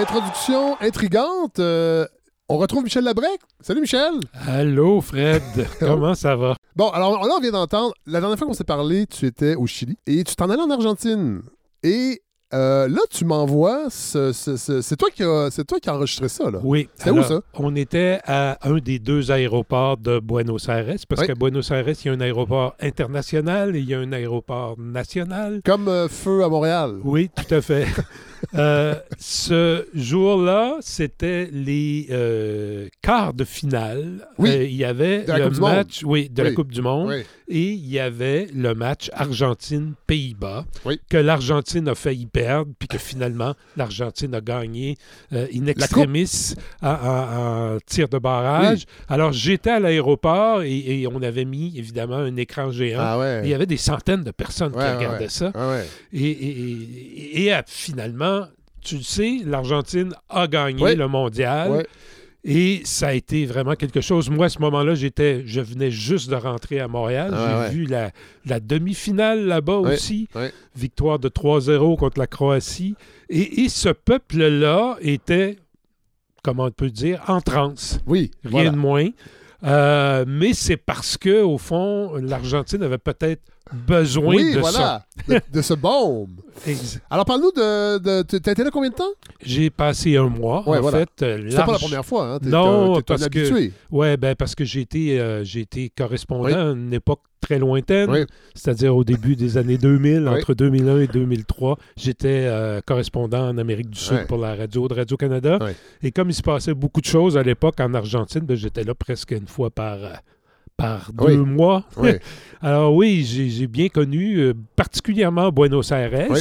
Introduction intrigante. euh, on retrouve Michel Labrec. Salut Michel. Allô, Fred. Comment ça va? Bon, alors là, on vient d'entendre. La dernière fois qu'on s'est parlé, tu étais au Chili et tu t'en allais en Argentine. Et euh, là, tu m'envoies. ce- ce- ce- c'est toi qui as, c'est toi qui as enregistré ça, là. Oui. C'était où, ça? On était à un des deux aéroports de Buenos Aires, parce Oui. qu'à Buenos Aires, il y a un aéroport international et il y a un aéroport national. Comme euh, Feu à Montréal. Oui, tout à fait. Euh, ce jour-là, c'était les quarts de finale. Oui. Il y avait De le match, oui, de la. Coupe du Monde. Et il y avait le match Argentine-Pays-Bas, que l'Argentine a failli perdre, puis que finalement, l'Argentine a gagné euh, in extremis en, tir de barrage. Alors, j'étais à l'aéroport et, et on avait mis, évidemment, un écran géant. Ah ouais. Et il y avait des centaines de personnes Ouais, qui regardaient ouais. ça. Ah. Et, et- euh, finalement, tu le sais, l'Argentine a gagné le mondial. Et ça a été vraiment quelque chose. Moi, à ce moment-là, j'étais, je venais juste de rentrer à Montréal. Ah J'ai ouais. vu la, la demi-finale là-bas aussi. Victoire de 3-0 contre la Croatie. Et, et ce peuple-là était, comment on peut dire, en transe. Oui. Rien voilà. de moins. Euh, mais c'est parce que, au fond, l'Argentine avait peut-être besoin Oui, de voilà. De, de ce bombe. ça. Ex- Alors, parle-nous de. de tu- T'as été là combien de temps? J'ai passé un mois, Ouais, en voilà. fait. euh, C'était pas la large- première fois, hein? Non, un parce que-. Ouais, ben parce que j'ai été, euh, été correspondant Oui. à une époque très lointaine, Oui. c'est-à-dire au début des années 2000, Oui. entre 2001 et 2003. J'étais euh, correspondant en Amérique du Sud pour la radio de Radio-Canada. Et comme il se passait beaucoup de choses à l'époque en Argentine, ben, j'étais là presque une fois par, euh, par Oui. deux mois. Oui. Alors oui, j'ai bien connu, euh, particulièrement Buenos Aires, Oui.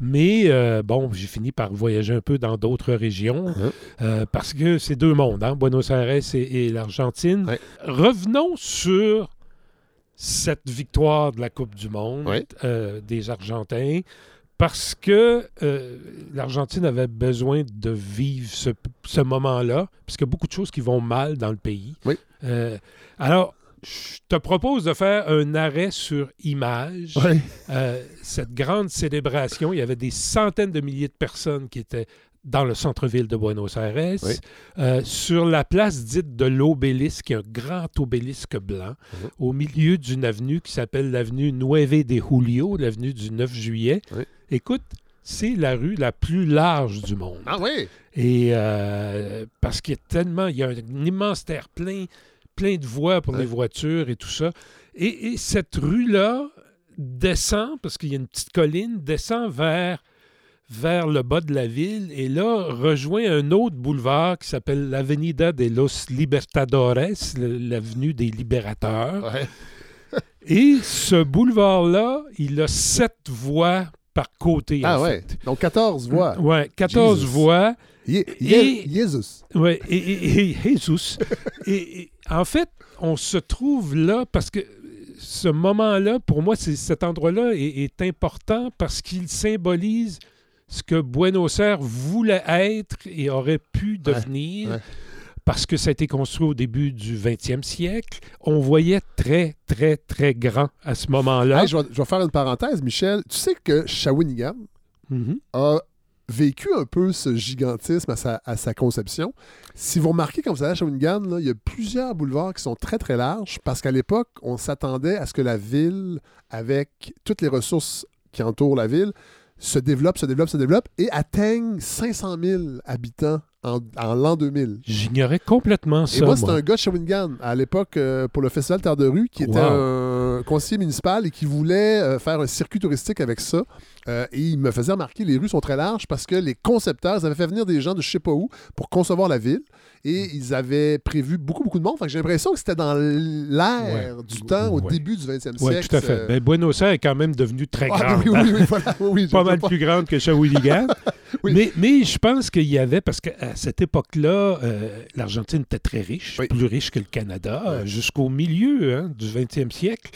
mais euh, bon, j'ai fini par voyager un peu dans d'autres régions, Mhm. euh, parce que c'est deux mondes, hein, Buenos Aires et, et l'Argentine. Revenons sur cette victoire de la Coupe du Monde des Argentins, parce que euh, l'Argentine avait besoin de vivre ce, ce moment-là, parce qu'il y a beaucoup de choses qui vont mal dans le pays. Oui. Euh, alors, je te propose de faire un arrêt sur image. Oui. Euh, cette grande célébration, il y avait des centaines de milliers de personnes qui étaient dans le centre-ville de Buenos Aires, Oui. euh, sur la place dite de l'obélisque, qui est un grand obélisque blanc, Mhm. au milieu d'une avenue qui s'appelle l'avenue Nueve de Julio, l'avenue du 9 juillet. Écoute, c'est la rue la plus large du monde. Ah oui. Et euh, parce qu'il y a tellement, il y a un immense terre-plein, plein de voies pour Ouais. les voitures et tout ça. Et, et cette rue-là descend, parce qu'il y a une petite colline, descend vers, vers le bas de la ville et là rejoint un autre boulevard qui s'appelle l'Avenida de los Libertadores, l'avenue des libérateurs. Ouais. Et ce boulevard-là, il a sept voies par côté. Ah en ouais. fait. Donc 14 voix. Ouais, 14 Jesus. voies. Ye- Et- Jesus. Oui, et, et, et Jesus. et, et en fait, on se trouve là parce que ce moment-là, pour moi, c'est, cet endroit-là est, est important parce qu'il symbolise ce que Buenos Aires voulait être et aurait pu devenir. ouais. Parce que ça a été construit au début du 20e siècle. On voyait très, très, très grand à ce moment-là. Hey, je, vais, je vais faire une parenthèse, Michel. Tu sais que Shawinigan Mhm. a vécu un peu ce gigantisme à sa, à sa conception. Si vous remarquez, quand vous allez à Shawinigan, là, il y a plusieurs boulevards qui sont très, très larges parce qu'à l'époque, on s'attendait à ce que la ville, avec toutes les ressources qui entourent la ville, se développe, se développe, se développe et atteigne 500 000 habitants en, en l'an 2000. J'ignorais complètement ça. Et moi, c'était un gars de Shawinigan à l'époque euh, pour le Festival Terre de Rue qui était un conseiller municipal et qui voulait euh, faire un circuit touristique avec ça. Euh, et il me faisait remarquer les rues sont très larges parce que les concepteurs ils avaient fait venir des gens de je sais pas où pour concevoir la ville et ils avaient prévu beaucoup, beaucoup de monde. Fait que j'ai l'impression que c'était dans l'air Ouais. du temps au Ouais. début du 20e Oui, siècle. tout à fait. euh, Ben, Buenos Aires est quand même devenu très ah, grande. oui, oui, hein. oui, oui, voilà. Oui, oui, pas mal plus grande que Shawinigan. Oui. mais, mais je pense qu'il y avait, parce qu'à cette époque-là, euh, l'Argentine était très riche, Oui. plus riche que le Canada, jusqu'au milieu hein, du 20e siècle.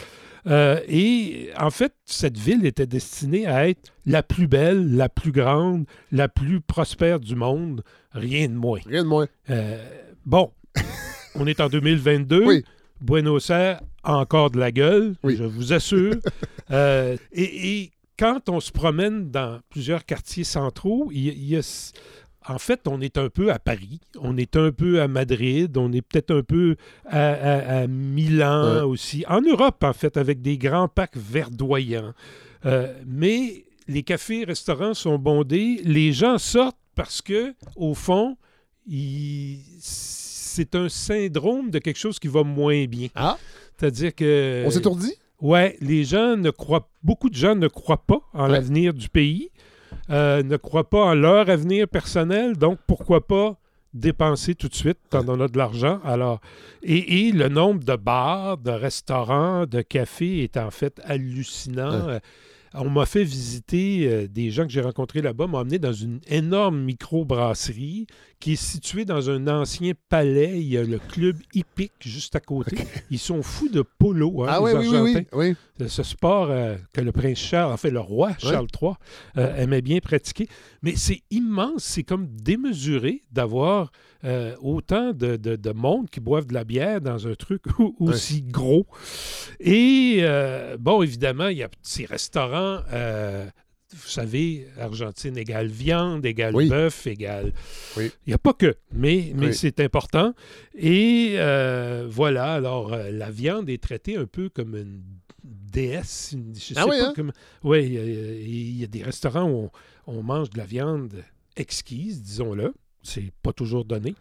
Euh, et en fait, cette ville était destinée à être la plus belle, la plus grande, la plus prospère du monde, rien de moins. Rien de moins. Euh, bon, on est en 2022. Oui. Buenos Aires a encore de la gueule, Oui. je vous assure. Euh, et, et quand on se promène dans plusieurs quartiers centraux, il y a- il y a- en fait, on est un peu à Paris, on est un peu à Madrid, on est peut-être un peu à, à- à Milan Ouais. aussi. En Europe, en fait, avec des grands parcs verdoyants. Euh, mais les cafés, restaurants sont bondés. Les gens sortent parce que, au fond, ils- c'est un syndrome de quelque chose qui va moins bien. Ah, C'est-à-dire que. on s'étourdit? Ouais, les gens ne croient, beaucoup de gens ne croient pas en Ouais. l'avenir du pays, euh, ne croient pas en leur avenir personnel, donc pourquoi pas dépenser tout de suite quand on a de l'argent? Alors, et, et le nombre de bars, de restaurants, de cafés est en fait hallucinant. Ouais. On m'a fait visiter, euh, des gens que j'ai rencontrés là-bas m'ont amené dans une énorme microbrasserie qui est située dans un ancien palais. Il y a le club hippique juste à côté. Ils sont fous de polo, hein, ah les oui, oui, oui, Argentins. oui, oui. De ce sport euh, que le prince Charles, en fait le roi Charles III, euh, aimait bien pratiquer. Mais c'est immense, c'est comme démesuré d'avoir euh, autant de, de- de monde qui boivent de la bière dans un truc aussi gros. Et euh, bon, évidemment, il y a ces restaurants. euh, vous savez, Argentine égale viande, égale Oui. bœuf, égale. Oui. Il n'y a pas que, mais, mais Oui. c'est important. Et euh, voilà, alors euh, la viande est traitée un peu comme une déesse. une- je sais Ah oui, pas hein? Oui, il y a- il y, a des restaurants où on, on mange de la viande exquise, disons-le. C'est pas toujours donné.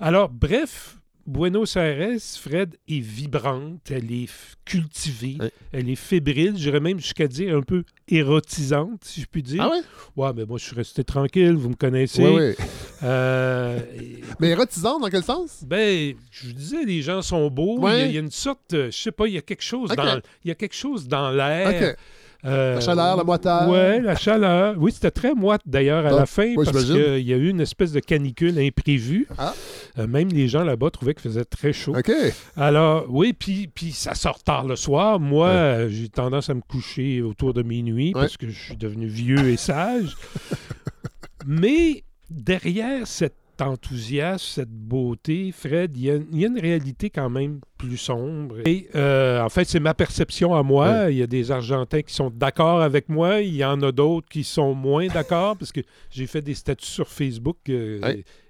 Alors, bref, Buenos Aires, Fred, est vibrante, elle est cultivée, Oui. elle est fébrile, j'irais même jusqu'à dire un peu érotisante, si je puis dire. Ah ouais? Ouais, mais moi, je suis resté tranquille, vous me connaissez. Oui, oui. Euh, et- Mais érotisant, dans quel sens? ben, je vous disais, les gens sont beaux. Il y a- Ouais. il, y a une sorte, euh, je sais pas, il y a quelque chose dans, il y a quelque chose dans l'air. OK. Euh, La chaleur, la moiteur. Ouais, la chaleur. Oui, c'était très moite d'ailleurs à Ah, la fin oui, parce qu'il y a eu une espèce de canicule imprévue. Ah. Euh, même les gens là-bas trouvaient qu'il faisait très chaud. OK. Alors, oui, puis, puis ça sort tard le soir. Moi, Ouais. euh, j'ai tendance à me coucher autour de minuit Ouais. parce que je suis devenu vieux et sage. Mais derrière cet enthousiasme, cette beauté, Fred, il y, a- il y a une réalité quand même plus sombre. Et euh, en fait, c'est ma perception à moi. Il y a des Argentins qui sont d'accord avec moi. Il y en a d'autres qui sont moins d'accord parce que j'ai fait des statuts sur Facebook euh,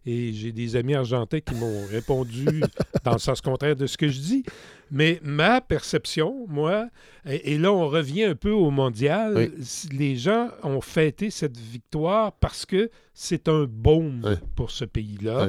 et j'ai des amis argentins qui m'ont répondu dans le sens contraire de ce que je dis. Mais ma perception, moi, et, et là on revient un peu au mondial, Oui. les gens ont fêté cette victoire parce que c'est un baume pour ce pays-là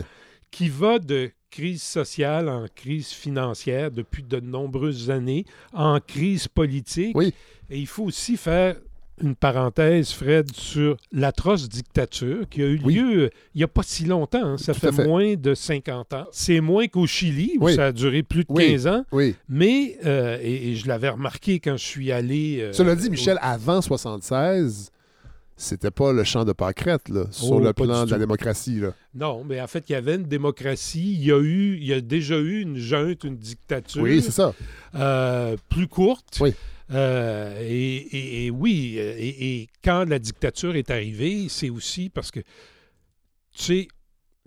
qui va de crise sociale en crise financière depuis de nombreuses années, en crise politique. Oui. Et il faut aussi faire une parenthèse, Fred, sur l'atroce dictature qui a eu lieu euh, il n'y a pas si longtemps. hein. Ça fait, moins de 50 ans. C'est moins qu'au Chili, où Oui. ça a duré plus de Oui. 15 ans. Mais, euh, et, et je l'avais remarqué quand je suis allé... euh, Cela dit, au- Michel, avant 76, c'était pas le champ de pâquerette, là, sur Oh, le plan de la démocratie, là. Non, mais en fait, il y avait une démocratie. Il y a, eu, il y a déjà eu une junte, une dictature Oui, c'est ça. euh, plus courte. Oui. Euh, et, et- et oui, euh, et, et quand la dictature est arrivée, c'est aussi parce que, tu sais,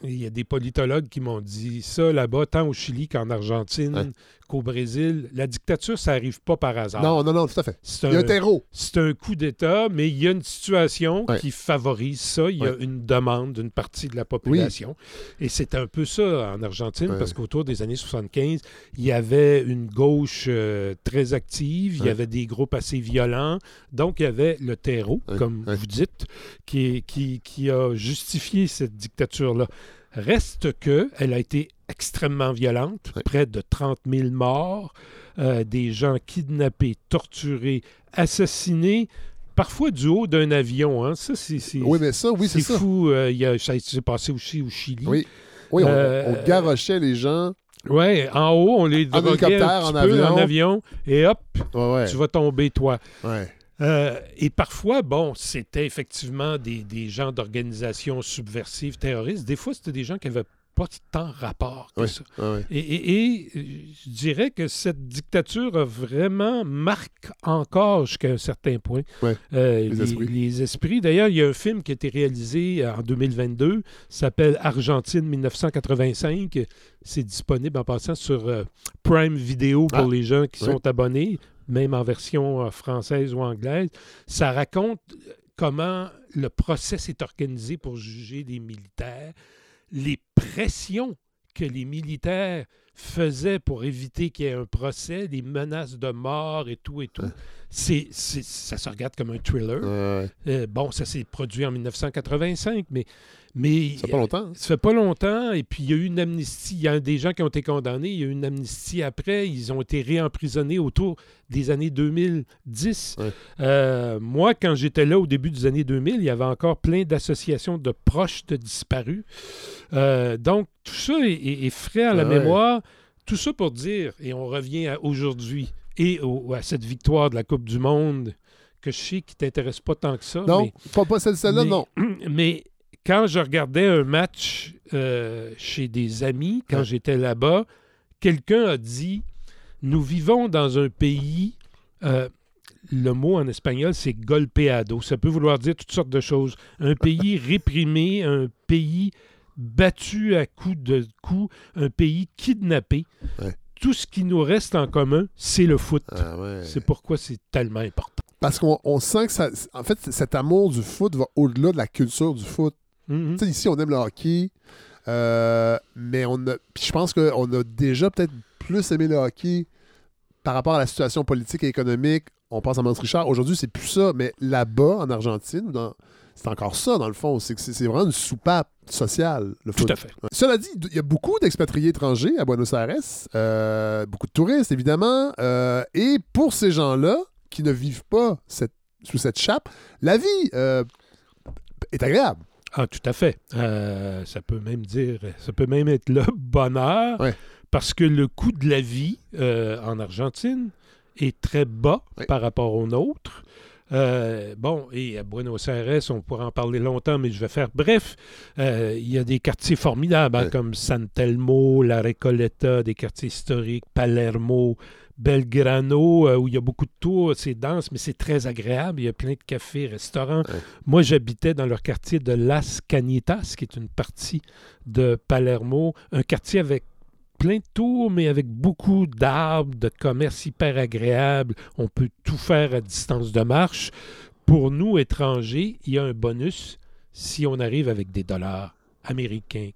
il y a des politologues qui m'ont dit ça là-bas, tant au Chili qu'en Argentine. Qu'au Brésil. La dictature, ça n'arrive pas par hasard. Non, non, non, tout à fait. C'est Il y a un, terreau. c'est un coup d'État, mais il y a une situation Ouais. qui favorise ça. Il y a une demande d'une partie de la population. Et c'est un peu ça en Argentine, Ouais. parce qu'autour des années 75, il y avait une gauche euh, très active, il y avait des groupes assez violents. Donc, il y avait le terreau, comme vous dites, qui, qui, qui a justifié cette dictature-là. Reste que elle a été extrêmement violente, près de 30 000 morts, euh, des gens kidnappés, torturés, assassinés, parfois du haut d'un avion. Hein. Ça, c'est Oui, mais ça, oui, c'est fou. euh, y a- ça s'est passé aussi au Chili. Oui. Oui, on, Euh, on garochait les gens. Ouais, en haut, on les droguait un hélicoptère, petit en peu avion. en avion, et hop, Ouais, ouais. tu vas tomber, toi. ouais. Euh, et parfois, bon, c'était effectivement des, des gens d'organisations subversives, terroristes. Des fois, c'était des gens qui n'avaient pas tant rapport que Oui. ça. Et, et- et, euh, je dirais que cette dictature a vraiment marque encore jusqu'à un certain point euh, les esprits. les esprits. D'ailleurs, il y a un film qui a été réalisé en 2022, s'appelle Argentine 1985. C'est disponible en passant sur euh, Prime Video pour Ah, les gens qui sont abonnés, même en version euh, française ou anglaise. Ça raconte euh, comment le procès s'est organisé pour juger des militaires, les pressions que les militaires faisaient pour éviter qu'il y ait un procès, les menaces de mort et tout et tout. C'est, c'est- ça se regarde comme un thriller. Ouais, ouais. Euh, bon, ça s'est produit en 1985, mais, mais Ça fait pas longtemps. hein? ça fait pas longtemps. Et puis, il y a eu une amnistie. Il y a des gens qui ont été condamnés. Il y a eu une amnistie après. Ils ont été réemprisonnés autour des années 2010. Ouais. Euh, moi, quand j'étais là au début des années 2000, il y avait encore plein d'associations de proches de disparus. Euh, donc, tout ça est, est- est frais à la Ah ouais. mémoire. Tout ça pour dire, et on revient à aujourd'hui et au- à cette victoire de la Coupe du Monde que je sais qui t'intéresse pas tant que ça. Non, mais- pas, pas celle-là, non. mais quand je regardais un match euh, chez des amis, quand Ouais. j'étais là-bas, quelqu'un a dit Nous vivons dans un pays. euh, le mot en espagnol, c'est golpeado. Ça peut vouloir dire toutes sortes de choses. Un pays réprimé, un pays battu à coups de coups, un pays kidnappé. Ouais. Tout ce qui nous reste en commun, c'est le foot. Ah ouais. C'est pourquoi c'est tellement important. Parce qu'on on sent que ça. En fait, cet amour du foot va au-delà de la culture du foot. Mhm. Sais, ici, on aime le hockey, euh, mais on a. Je pense qu'on a déjà peut-être plus aimé le hockey par rapport à la situation politique et économique. On pense à Mance Richard. Aujourd'hui, c'est plus ça. Mais là-bas, en Argentine, dans- c'est encore ça, dans le fond. C'est que c'est c'est vraiment une soupape sociale, le foot. Tout à fait. Ouais. Cela dit, il y a beaucoup d'expatriés étrangers à Buenos Aires, euh, beaucoup de touristes, évidemment. euh, et pour ces gens-là, qui ne vivent pas cette- sous cette chape, la vie euh, est agréable. Ah, tout à fait. Euh, ça peut même dire, ça peut même être le bonheur, Ouais. parce que le coût de la vie euh, en Argentine est très bas Ouais. par rapport au nôtre. Euh, bon, et à Buenos Aires, on pourra en parler longtemps, mais je vais faire bref. Euh, il y a des quartiers formidables, hein, Ouais. comme San Telmo, La Recoleta, des quartiers historiques, Palermo, Belgrano, euh, où il y a beaucoup de tours, c'est dense, mais c'est très agréable. Il y a plein de cafés, restaurants. Ouais. Moi, j'habitais dans leur quartier de Las Canitas, qui est une partie de Palermo, un quartier avec plein de tours, mais avec beaucoup d'arbres, de commerce hyper agréable. On peut tout faire à distance de marche. Pour nous, étrangers, il y a un bonus si on arrive avec des dollars américains.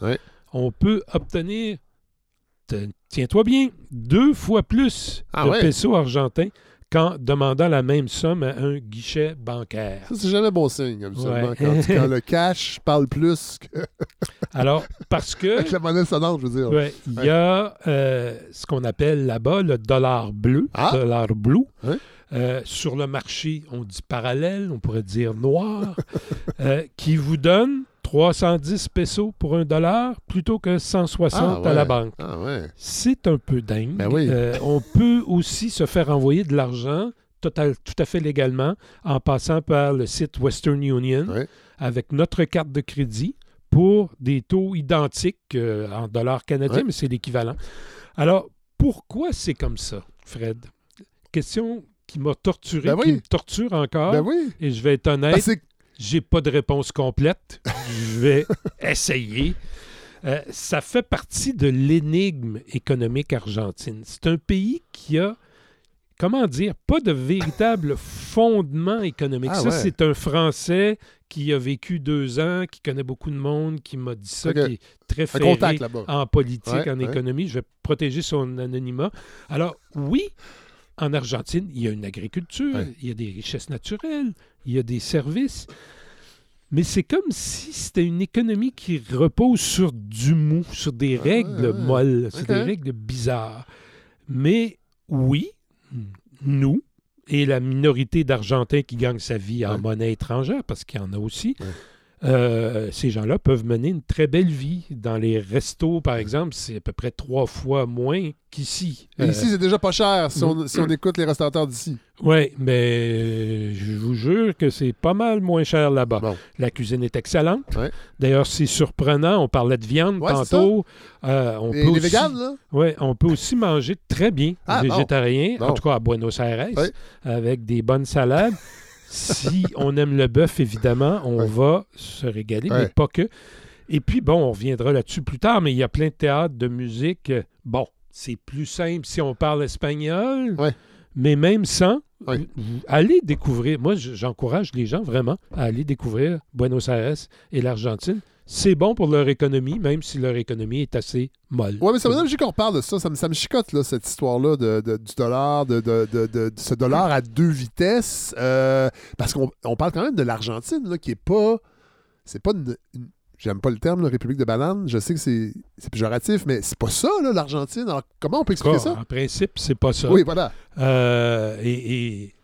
Ouais. On peut obtenir, te- tiens-toi bien, deux fois plus Ah de ouais? pesos argentins qu'en demandant la même somme à un guichet bancaire. Ça, c'est jamais bon signe, habituellement, Ouais. quand, quand le cash parle plus que Alors, parce que avec la monnaie sonnante, je veux dire. Ouais, il y a euh, ce qu'on appelle là-bas le dollar bleu, Ah! dollar blue. Euh, sur le marché, on dit parallèle, on pourrait dire noir, euh, qui vous donne 310 pesos pour un dollar plutôt que 160 Ah, à la banque. Ah ouais. C'est un peu dingue. Ben oui. Euh, on peut aussi se faire envoyer de l'argent total- tout à fait légalement en passant par le site Western Union avec notre carte de crédit pour des taux identiques euh, en dollars canadiens, mais c'est l'équivalent. Alors, pourquoi c'est comme ça, Fred? Question qui m'a torturé, Ben oui. qui me torture encore. Ben oui. Et je vais être honnête, j'ai pas de réponse complète. Je vais essayer. Euh, ça fait partie de l'énigme économique argentine. C'est un pays qui a, comment dire, pas de véritable fondement économique. Ah ça, ouais. c'est un Français qui a vécu deux ans, qui connaît beaucoup de monde, qui m'a dit ça, qui est très ferré en politique, Ouais, en ouais. économie. Je vais protéger son anonymat. Alors, oui, en Argentine, il y a une agriculture, il y a des richesses naturelles, il y a des services. Mais c'est comme si c'était une économie qui repose sur du mou, sur des Ah, règles ouais. molles, sur Ok. des règles bizarres. Mais oui, nous et la minorité d'Argentins qui gagnent sa vie en Ouais. monnaie étrangère, parce qu'il y en a aussi, Ouais. Euh, ces gens-là peuvent mener une très belle vie. Dans les restos, par exemple, c'est à peu près trois fois moins qu'ici. Ici, c'est déjà pas cher si Mm. on, si on écoute les restaurateurs d'ici. Oui, mais euh, je vous jure que c'est pas mal moins cher là-bas. Bon. La cuisine est excellente. Ouais. D'ailleurs, c'est surprenant. On parlait de viande Ouais, tantôt. Euh, on, Et peut les aussi, véganes, là? ouais, on peut aussi manger très bien Ah, végétarien, en tout cas à Buenos Aires, Ouais. avec des bonnes salades. si on aime le bœuf, évidemment, on Ouais. va se régaler, mais pas que. Et puis, bon, on reviendra là-dessus plus tard, mais il y a plein de théâtres, de musique. Bon, c'est plus simple si on parle espagnol. Ouais. Mais même sans, Oui. allez découvrir. Moi, j'encourage les gens vraiment à aller découvrir Buenos Aires et l'Argentine. C'est bon pour leur économie, même si leur économie est assez molle. Ouais, mais ça me donne qu'on reparle de ça. Ça me, ça me chicote, là, cette histoire-là de, de- du dollar, de, de, ce dollar à deux vitesses. euh, parce qu'on on parle quand même de l'Argentine, là, qui est pas. C'est pas une. une- J'aime pas le terme, la République de banane. Je sais que c'est c'est péjoratif, mais c'est pas ça, là, l'Argentine. Alors, comment on peut expliquer ça? En principe, c'est pas ça. Oui, voilà. Euh, et, et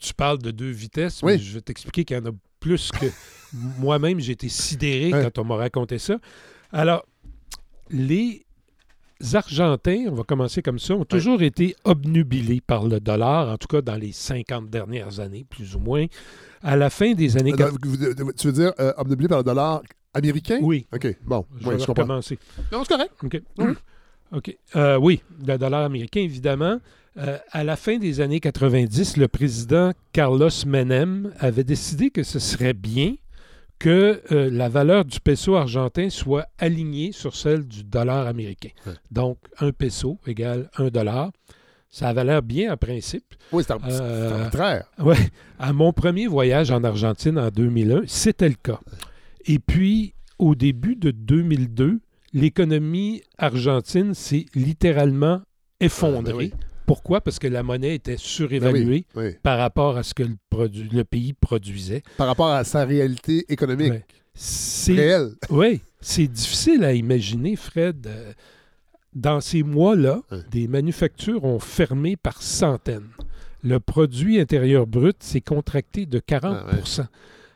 tu parles de deux vitesses, Oui. mais je vais t'expliquer qu'il y en a plus que moi-même. J'ai été sidéré Ouais. quand on m'a raconté ça. Alors, les Argentins, on va commencer comme ça, ont toujours été obnubilés par le dollar, en tout cas dans les 50 dernières années, plus ou moins. À la fin des années... Euh, vous- vous- tu veux dire euh, obnubilé par le dollar américain? Oui, OK, bon. je oui, vais je comprends. Non, c'est correct. OK. Oui. OK. Euh, oui, le dollar américain, évidemment. Euh, à la fin des années 90, le président Carlos Menem avait décidé que ce serait bien que euh, la valeur du peso argentin soit alignée sur celle du dollar américain. Ouais. Donc, un peso égale un dollar. Ça avait l'air bien en principe. Oui, c'est Euh, arbitraire. Ouais. À mon premier voyage en Argentine en 2001, c'était le cas. Et puis, au début de 2002, l'économie argentine s'est littéralement effondrée. Ah, ben oui. Pourquoi? Parce que la monnaie était Ben surévaluée oui, oui. par rapport à ce que le, produ- le pays produisait. Par rapport à sa réalité économique. C'est réelle. oui, c'est difficile à imaginer, Fred. Euh, Dans ces mois-là, des manufactures ont fermé par centaines. Le produit intérieur brut s'est contracté de 40 Ah.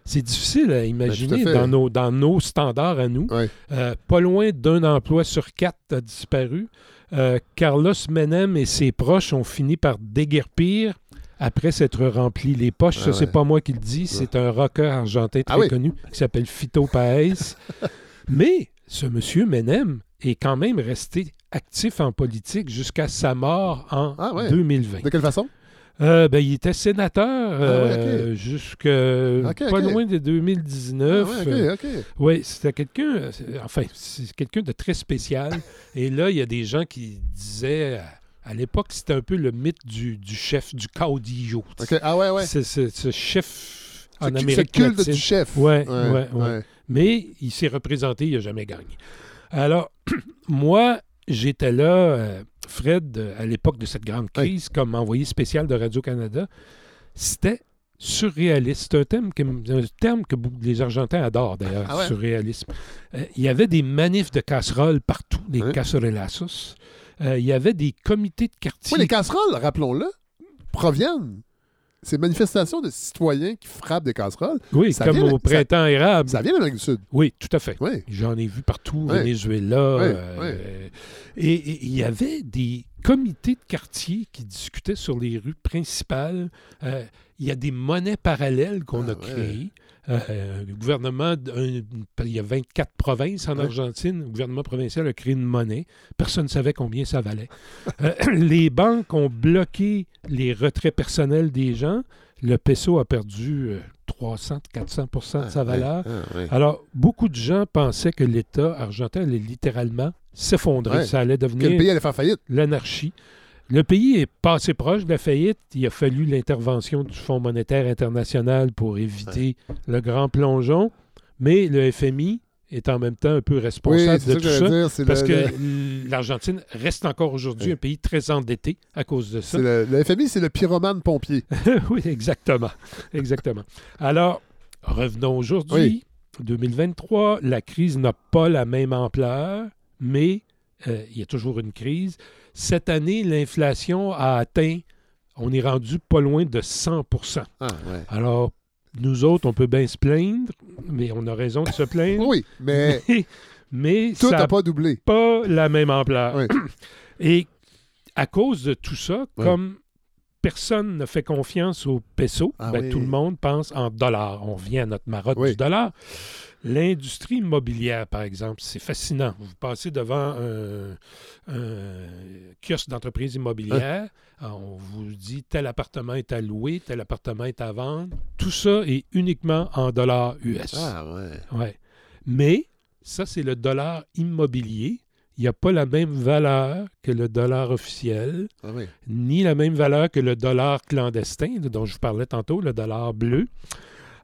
C'est difficile à imaginer fait. dans, nos, dans nos standards à nous. Ouais. Euh, pas loin d'un emploi sur quatre a disparu. Euh, Carlos Menem et ses proches ont fini par déguerpir après s'être rempli les poches. Ah Ça, c'est ouais. pas moi qui le dis, c'est un rocker argentin très Ah oui. connu qui s'appelle Fito Paez. Mais ce monsieur Menem est quand même resté actif en politique jusqu'à sa mort en Ah ouais. 2020. De quelle façon? Euh, ben, il était sénateur euh, jusque Ok, pas loin de 2019. Ah Euh, ouais, oui, c'était quelqu'un, euh, enfin, c'est quelqu'un de très spécial. Et là, il y a des gens qui disaient, à, l'époque, c'était un peu le mythe du, du chef, du caudillo. Ah ouais, ouais. C'est ce, chef en Amérique culte latine. du chef. Ouais, ouais, ouais. Mais il s'est représenté, il n'a jamais gagné. Alors, moi, j'étais là, euh, Fred, euh, à l'époque de cette grande Oui. crise, comme envoyé spécial de Radio-Canada. C'était surréaliste. C'est un, thème que, un terme que les Argentins adorent, d'ailleurs, Ah ouais? surréalisme. Euh, il y avait des manifs de casseroles partout, des Oui. casserolazos. Euh, il y avait des comités de quartier. Oui, les casseroles, rappelons-le, proviennent. Ces manifestations de citoyens qui frappent des casseroles, oui, ça comme vient- au printemps érable. ça vient d'Amérique du Sud. Oui, tout à fait. Oui. J'en ai vu partout. Venezuela. Euh, et il y avait des comités de quartier qui discutaient sur les rues principales. Euh, il y a des monnaies parallèles qu'on Ah, a ouais. créées. Euh, le gouvernement, il y a 24 provinces en Ouais. Argentine. Le gouvernement provincial a créé une monnaie. Personne ne savait combien ça valait. Euh, les banques ont bloqué les retraits personnels des gens. Le peso a perdu euh, 300-400% de sa Ah, valeur. ouais, ah. Alors, beaucoup de gens pensaient que l'État argentin allait littéralement s'effondrer. Ouais. Ça allait Que le devenir pays allait faire faillite. l'anarchie. Le pays est passé proche de la faillite. Il a fallu l'intervention du Fonds monétaire international pour éviter le grand plongeon. Mais le FMI est en même temps un peu responsable de tout ça. dire. Parce le, que le- l'Argentine reste encore aujourd'hui Oui. un pays très endetté à cause de ça. le FMI, c'est le pyromane pompier. oui, exactement. Exactement. Alors, revenons aujourd'hui. Oui. 2023, la crise n'a pas la même ampleur, mais euh, il y a toujours une crise. Cette année, l'inflation a atteint, on est rendu pas loin de 100 Ah, ouais. Alors, nous autres, on peut bien se plaindre, mais on a raison de se plaindre. Oui, mais mais mais tout ça n'a pas doublé. pas la même ampleur. Oui. Et à cause de tout ça, Oui. comme personne ne fait confiance au peso, Ah ben, oui. tout le monde pense en dollars. On revient à notre marotte du dollar. L'industrie immobilière, par exemple, c'est fascinant. Vous passez devant un, un kiosque d'entreprise immobilière, Hein? on vous dit tel appartement est à louer, tel appartement est à vendre. Tout ça est uniquement en dollars US. Ah, ouais. Ouais. Mais ça, c'est le dollar immobilier. il n'y a pas la même valeur que le dollar officiel, Ah oui. ni la même valeur que le dollar clandestin, dont je vous parlais tantôt, le dollar bleu.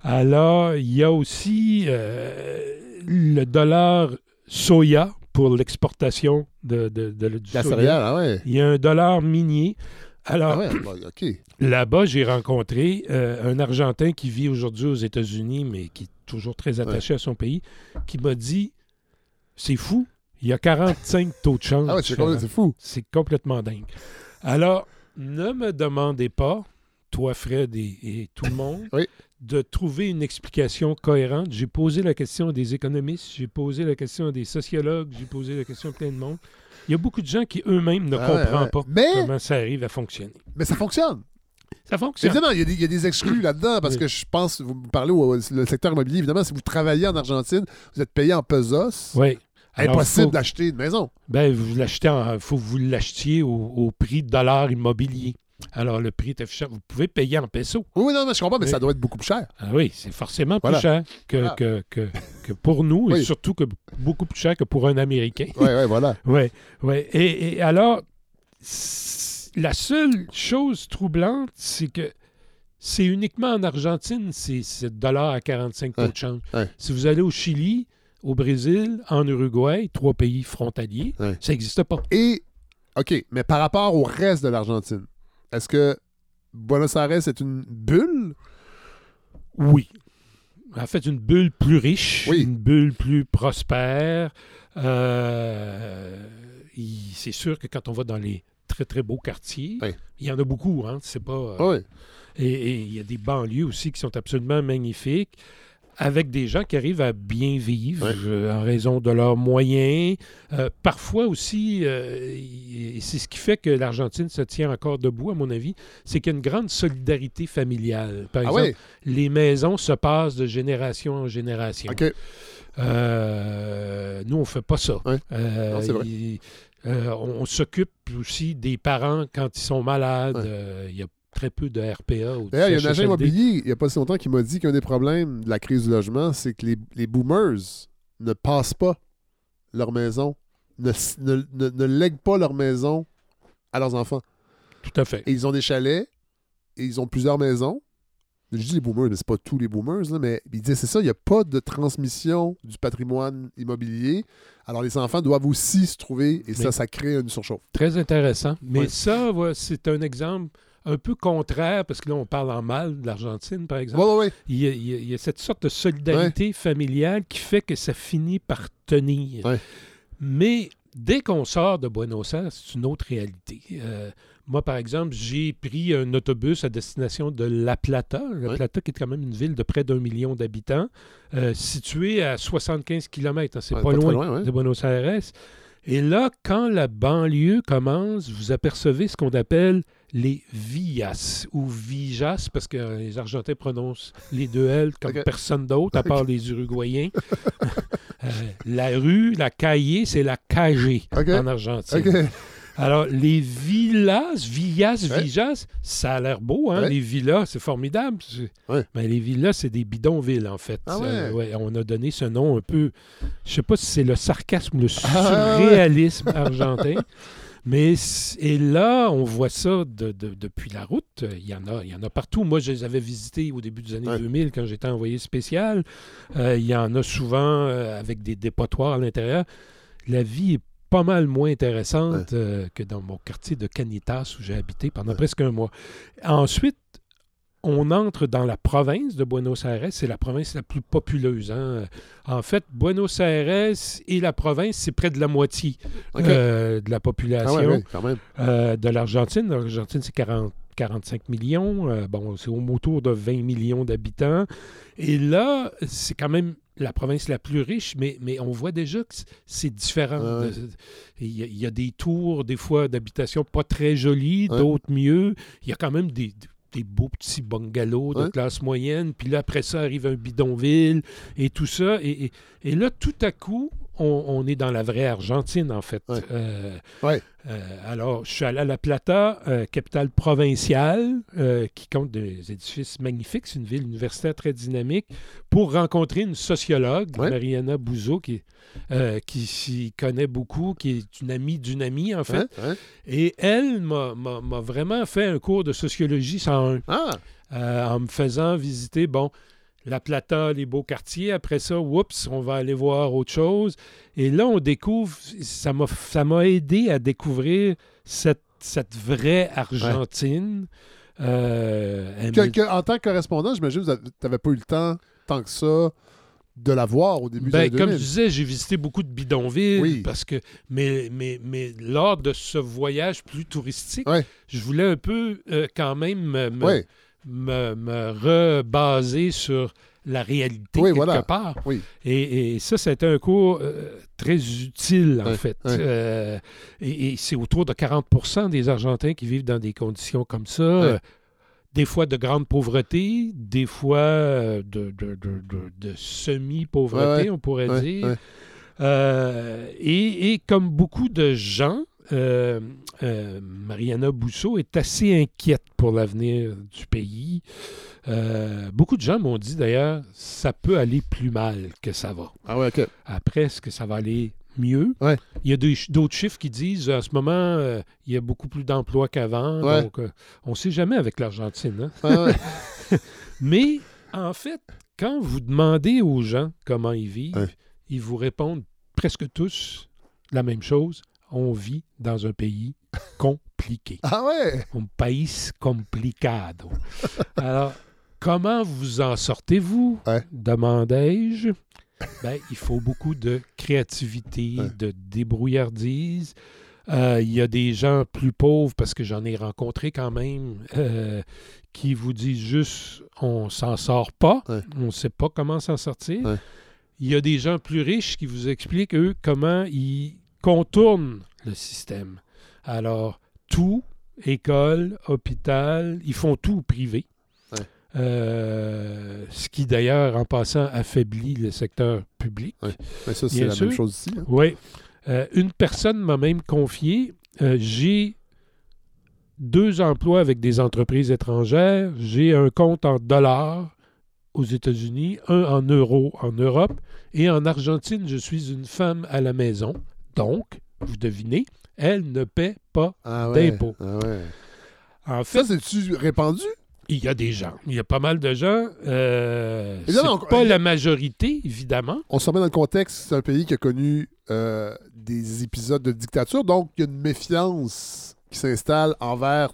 Alors, il y a aussi euh, le dollar soya pour l'exportation de, de, de- du La soya. céréale, ah ouais. Il y a un dollar minier. Alors, Ah ouais. Là-bas, j'ai rencontré euh, un Argentin qui vit aujourd'hui aux États-Unis, mais qui est toujours très attaché à son pays, qui m'a dit C'est fou, il y a 45 taux de change. Ah ouais, c'est complètement- c'est fou. C'est complètement dingue. Alors, ne me demandez pas, toi, Fred et, et tout le monde, Oui. De trouver une explication cohérente. J'ai posé la question à des économistes, j'ai posé la question à des sociologues, j'ai posé la question à plein de monde. Il y a beaucoup de gens qui eux-mêmes ne Ah comprennent ouais. pas Mais- comment ça arrive à fonctionner. Mais ça fonctionne. Ça fonctionne. Évidemment, il y, a des, il y a des exclus là-dedans parce Oui. que je pense, vous me parlez au le secteur immobilier, évidemment, si vous travaillez en Argentine, vous êtes payé en pesos. Oui. Alors, Impossible faut- d'acheter une maison. Ben, vous l'achetez en- faut que vous l'achetiez au, au prix de dollar immobilier. Alors, le prix est affiché. Vous pouvez payer en pesos. Oui, non, mais je comprends, mais Oui. ça doit être beaucoup plus cher. Ah oui, c'est forcément plus cher que, que, que, que pour nous, et surtout que beaucoup plus cher que pour un Américain. Oui, oui, voilà. Oui, oui. Et, et alors, la seule chose troublante, c'est que c'est uniquement en Argentine, c'est c'est dollar à 45 taux de change. Si vous allez au Chili, au Brésil, en Uruguay, trois pays frontaliers, ça n'existe pas. Et, OK, mais par rapport au reste de l'Argentine, est-ce que Buenos Aires est une bulle? Oui. En fait, une bulle plus riche, Oui. une bulle plus prospère. Euh, c'est sûr que quand on va dans les très, très beaux quartiers, Oui. il y en a beaucoup, hein, c'est pas... euh, Ah oui. et, et il y a des banlieues aussi qui sont absolument magnifiques, avec des gens qui arrivent à bien vivre Ouais. euh, en raison de leurs moyens. Euh, parfois aussi, euh, c'est ce qui fait que l'Argentine se tient encore debout, à mon avis, c'est qu'il y a une grande solidarité familiale. Par Ah exemple, les maisons se passent de génération en génération. Euh, nous, on fait pas ça. Ouais. Non, c'est vrai. il- on, on s'occupe aussi des parents quand ils sont malades. Il y a très peu de RPA. ou de D'ailleurs, il y a un agent immobilier, il n'y a pas si longtemps, qui m'a dit qu'un des problèmes de la crise du logement, c'est que les, les boomers ne passent pas leur maison, ne, ne, ne- ne lèguent pas leur maison à leurs enfants. Tout à fait. Et ils ont des chalets, et ils ont plusieurs maisons. Je dis les boomers, mais c'est pas tous les boomers, là, mais il disait c'est ça, il n'y a pas de transmission du patrimoine immobilier. Alors les enfants doivent aussi se trouver, et ça, Mais- ça crée une surchauffe. Très intéressant. Mais ça, c'est un exemple un peu contraire, parce que là, on parle en mal de l'Argentine, par exemple. Il, y a, il y cette sorte de solidarité familiale qui fait que ça finit par tenir. Mais dès qu'on sort de Buenos Aires, c'est une autre réalité. Euh, moi, par exemple, j'ai pris un autobus à destination de La Plata. La. Plata, qui est quand même une ville de près d'un million d'habitants, euh, située à 75 km. C'est Ouais, pas, loin, loin, ouais. de Buenos Aires. Et là, quand la banlieue commence, vous apercevez ce qu'on appelle les villas ou vijas, parce que les Argentins prononcent les deux L comme personne d'autre, à part les Uruguayens. Euh, la rue, la cahier, c'est la cagée en Argentine. Alors, les villas, villas, Ouais. vijas, ça a l'air beau, hein? Ouais. Les villas, c'est formidable. Ouais. Mais les villas, c'est des bidonvilles, en fait. Ah Euh, on a donné ce nom un peu. Je sais pas si c'est le sarcasme ou le Ah surréalisme argentin. Mais et là, on voit ça de- de- depuis la route. Il y, en a, il y en a partout. Moi, je les avais visités au début des années Ouais. 2000 quand j'étais envoyé spécial. Euh, il y en a souvent euh, avec des dépotoirs à l'intérieur. La vie est pas mal moins intéressante euh, que dans mon quartier de Canitas où j'ai habité pendant Ouais. presque un mois. Ensuite, on entre dans la province de Buenos Aires. C'est la province la plus populeuse. hein. En fait, Buenos Aires et la province, c'est près de la moitié euh, de la ah population ouais, ouais, quand même. euh, de l'Argentine. L'Argentine, c'est 40 45 millions. Euh, bon, c'est au- autour de 20 millions d'habitants. Et là, c'est quand même la province la plus riche, mais, mais on voit déjà que c'est différent. Ah ouais. Il y, a- il y a des tours, des fois, d'habitation pas très jolies, Ouais. d'autres mieux. Il y a quand même des, des beaux petits bungalows de classe moyenne. Puis là, après ça, arrive un bidonville et tout ça. Et, et- et là, tout à coup, on, on est dans la vraie Argentine, en fait. Ouais. Euh, Ouais. euh, alors, je suis allé à La Plata, euh, capitale provinciale, qui compte des édifices magnifiques. C'est une ville universitaire très dynamique, pour rencontrer une sociologue, Ouais. Mariana Bouzo, qui, qui s'y connaît beaucoup, qui est une amie d'une amie, en fait. Et elle m'a vraiment fait un cours de sociologie 101 Ah, en me faisant visiter, bon, la Plata, les beaux quartiers. Après ça, oups, on va aller voir autre chose. Et là, on découvre, ça m'a, ça m'a aidé à découvrir cette, cette vraie Argentine. Euh, que- que- en tant que correspondant, j'imagine que tu n'avais pas eu le temps tant que ça de la voir au début Ben, comme je disais, j'ai visité beaucoup de bidonvilles Oui. parce que mais, mais, mais lors de ce voyage plus touristique, Ouais. je voulais un peu euh, quand même me, me, me rebaser sur la réalité Oui, quelque voilà. part. oui. Et, et ça, c'était un cours euh, très utile, en fait. Euh, et et c'est autour de 40% des Argentins qui vivent dans des conditions comme ça. euh, des fois de grande pauvreté, des fois de, de- de- de- de semi-pauvreté, on pourrait dire. et comme beaucoup de gens, euh, euh, Mariana Bousseau est assez inquiète pour l'avenir du pays. Euh, beaucoup de gens m'ont dit d'ailleurs, ça peut aller plus mal que ça va. Ah ouais, ok. Après, est-ce que ça va aller mieux? Ouais. Il y a d'autres chiffres qui disent, en ce moment, il y a beaucoup plus d'emplois qu'avant. Ouais. Donc, on ne sait jamais avec l'Argentine. hein. Ouais, ouais. Mais en fait, quand vous demandez aux gens comment ils vivent, ils vous répondent presque tous la même chose. On vit dans un pays compliqué. ah ouais! Un país complicado. Alors, comment vous en sortez-vous? Ouais. Demandai-je. Ben, il faut beaucoup de créativité, Ouais. de débrouillardise. Euh, Il y a des gens plus pauvres, parce que j'en ai rencontré quand même, euh, qui vous disent juste on s'en sort pas, Ouais. on ne sait pas comment s'en sortir. Il y a des gens plus riches qui vous expliquent, eux, comment ils contournent le système. Alors, tout, école, hôpital, ils font tout privé. Ouais. Euh, ce qui, d'ailleurs, en passant, affaiblit le secteur public. Mais ça, c'est la sûr. même chose ici. hein. Oui. Euh, une personne m'a même confié euh, j'ai deux emplois avec des entreprises étrangères, j'ai un compte en dollars aux États-Unis, un en euros en Europe, et en Argentine, je suis une femme à la maison. Donc, vous devinez, elle ne paie pas. Ah ouais. D'impôts. Ah ouais. En fait, Ça, c'est-tu répandu? il y a des gens. Il y a pas mal de gens. Euh, c'est on- pas la majorité, évidemment. On se remet dans le contexte, c'est un pays qui a connu euh, des épisodes de dictature, donc il y a une méfiance qui s'installe envers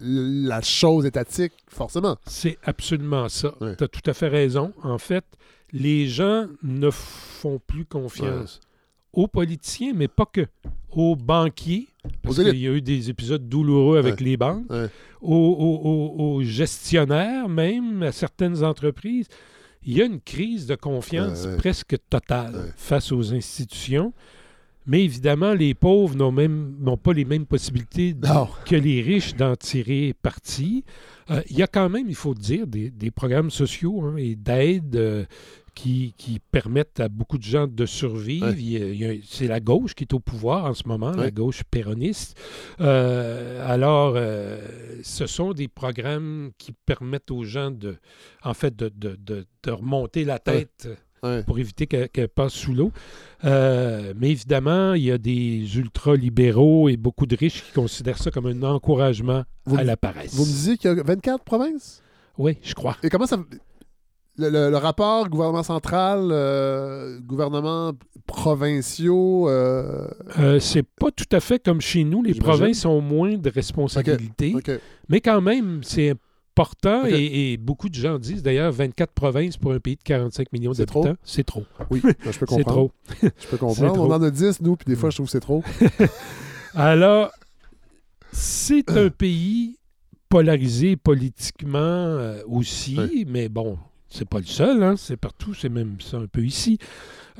la chose étatique, forcément. C'est absolument ça. Ouais. Tu as tout à fait raison. En fait, les gens ne font plus confiance aux politiciens, mais pas que. Aux banquiers, parce qu'il y a eu des épisodes douloureux avec Ouais. les banques, Ouais. aux, aux- aux- aux gestionnaires même, à certaines entreprises. Il y a une crise de confiance Ouais, presque totale face aux institutions. Mais évidemment, les pauvres n'ont même n'ont pas les mêmes possibilités Non. que les riches d'en tirer parti. Euh, il y a quand même, il faut dire, des, des programmes sociaux hein, et d'aide euh, qui, qui permettent à beaucoup de gens de survivre. Ouais. C'est la gauche qui est au pouvoir en ce moment, la gauche péroniste. Euh, alors, euh, ce sont des programmes qui permettent aux gens de, en fait, de, de- de- de remonter la tête Ouais. pour éviter qu'elle passe sous l'eau. Euh, mais évidemment, il y a des ultra-libéraux et beaucoup de riches qui considèrent ça comme un encouragement Vous à la paresse. Vous me disiez qu'il y a 24 provinces? Oui, je crois. Et comment ça. Le, le- le rapport gouvernement central, euh, gouvernement provinciaux. euh, Euh, c'est pas tout à fait comme chez nous. Les provinces ont moins de responsabilités, mais quand même, c'est important et, et beaucoup de gens disent d'ailleurs 24 provinces pour un pays de 45 millions C'est d'habitants, c'est trop. Oui, ben, je peux C'est comprendre. trop. Je peux C'est comprendre. On en a 10, nous, puis des fois, je trouve que c'est trop. Alors, c'est un pays polarisé politiquement euh, aussi, mais bon, c'est pas le seul, hein, c'est partout, c'est même ça un peu ici.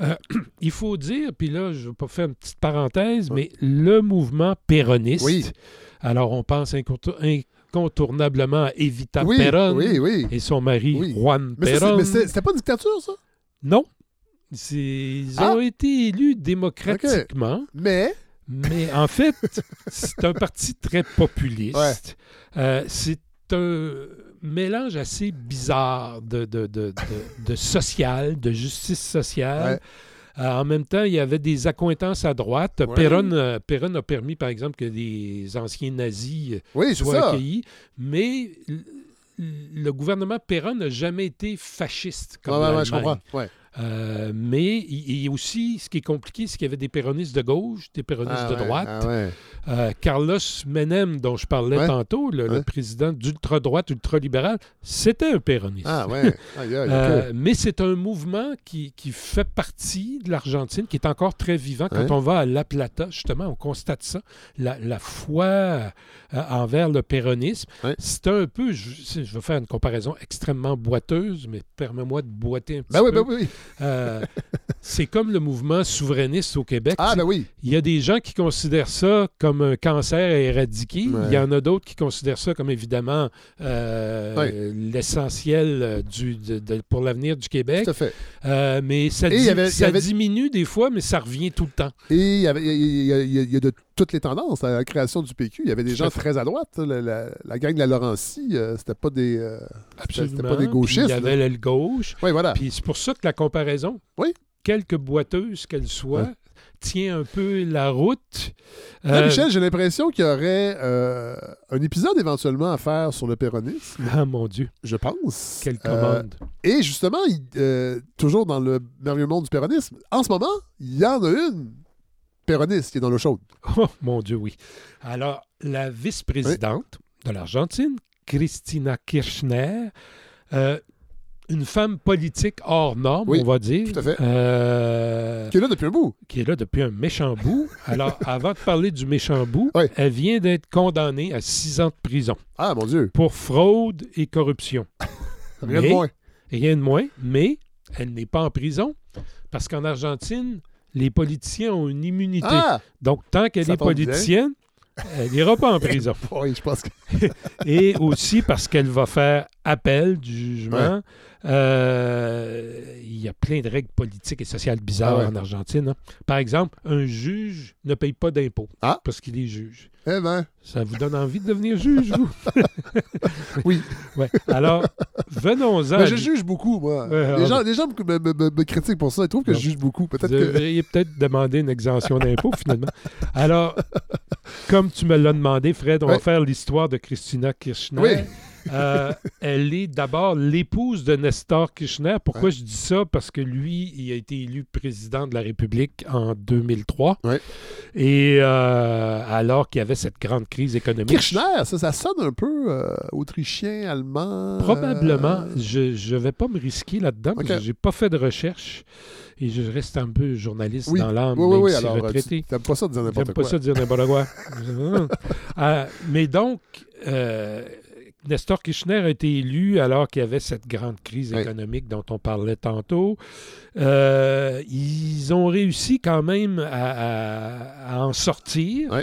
Euh, il faut dire, puis là, je vais pas faire une petite parenthèse, mais le mouvement péroniste, Oui. alors on pense incontour- incontournablement à Evita Oui, Perón oui, oui. et son mari. Juan Mais ça, Perón. mais c'est- c'était pas une dictature, ça? Non, Ils Ah! ont été élus démocratiquement, Mais, mais en fait, c'est un parti très populiste. Euh, c'est un mélange assez bizarre de, de, de, de- social, de justice sociale. Euh, en même temps, il y avait des accointances à droite. Ouais. Perron, euh, Perron a permis, par exemple, que des anciens nazis oui, c'est soient ça. accueillis, mais le gouvernement Perron n'a jamais été fasciste comme Ouais, je comprends. Euh, mais il, il- aussi, ce qui est compliqué, c'est qu'il y avait des péronistes de gauche, des péronistes Ah de ouais, droite. ah ouais. Euh, Carlos Menem, dont je parlais Ouais. tantôt, le, président d'ultra-droite, ultra-libéral, c'était un péroniste. Ah Euh, ok. mais c'est un mouvement qui, qui fait partie de l'Argentine, qui est encore très vivant. Quand on va à La Plata, justement, on constate ça. La, la foi envers le péronisme. C'est un peu, je, je vais faire une comparaison extrêmement boiteuse, mais permets-moi de boiter un petit Ben oui, peu. ben oui. Euh, c'est comme le mouvement souverniste au Québec. Ah ben oui. il y a des gens qui considèrent ça comme un cancer à éradiquer. Ouais. Il y en a d'autres qui considèrent ça comme évidemment euh, Ouais. l'essentiel euh, du- de- de- pour l'avenir du Québec. Tout à fait. Euh, mais ça, di- avait- ça avait- diminue des fois, mais ça revient tout le temps. Et il y, avait, il, y a, il y a- il y a de toutes les tendances à la création du PQ. Il y avait des gens très à droite. La, la- la gang de la Laurentie, euh, c'était pas des. euh, c'était pas des Puis gauchistes. Il y avait l'aile gauche. Oui, voilà. Puis c'est pour ça que la comparaison, Oui. quelque boiteuse qu'elle soit, Ouais. tient un peu la route. Là, Euh, Michel, j'ai l'impression qu'il y aurait euh, un épisode éventuellement à faire sur le péronisme, Ah mon Dieu, je pense. quelle Euh, commande. et justement, il- toujours dans le merveilleux monde du péronisme, en ce moment, il y en a une péroniste qui est dans l'eau chaude. Oh mon Dieu, oui. Alors, la vice-présidente de l'Argentine, Christina Kirchner, euh, une femme politique hors norme, Oui, on va dire. tout à fait. euh, Qui est là depuis un bout. qui est là depuis un méchant bout. Alors, avant de parler du méchant bout, Oui. elle vient d'être condamnée à six ans de prison Ah, mon Dieu. pour fraude et corruption. Rien de moins. Rien de moins, mais elle n'est pas en prison parce qu'en Argentine, les politiciens ont une immunité. Ah! Donc, tant qu'elle est politicienne, elle n'ira pas en prison. Oui, je pense que. Et aussi parce qu'elle va faire appel du jugement. Euh, il y a plein de règles politiques et sociales bizarres Ah ouais. en Argentine. hein. Par exemple, un juge ne paye pas d'impôts Ah. parce qu'il est juge. Eh ben, Ça vous donne envie de devenir juge, vous? oui. Ouais. Alors, venons-en. Je juge beaucoup, moi. Ouais, les, gens, les gens me, me- me- me critiquent pour ça. Ils trouvent que Non. je juge beaucoup. Vous Peut-être que. devriez peut-être demander une exemption d'impôt, finalement. Alors, comme tu me l'as demandé, Fred, on va faire l'histoire de Christina Kirchner. Oui. Euh, elle est d'abord l'épouse de Nestor Kirchner. Pourquoi je dis ça? Parce que lui, il a été élu président de la République en 2003. Ouais. Et euh, alors qu'il y avait cette grande crise économique. Kirchner, ça, ça sonne un peu euh, autrichien, allemand. Probablement. Je ne vais pas me risquer là-dedans parce Ok. que je n'ai pas fait de recherche et je reste un peu journaliste Oui. dans l'âme, Oui, oui, même oui. si Alors, retraité. tu n'aimes pas ça de dire n'importe J'aime quoi. pas ça dire n'importe quoi. Euh, mais donc, euh, Nestor Kirchner a été élu alors qu'il y avait cette grande crise économique dont on parlait tantôt. Euh, ils ont réussi quand même à, à- à en sortir. Oui.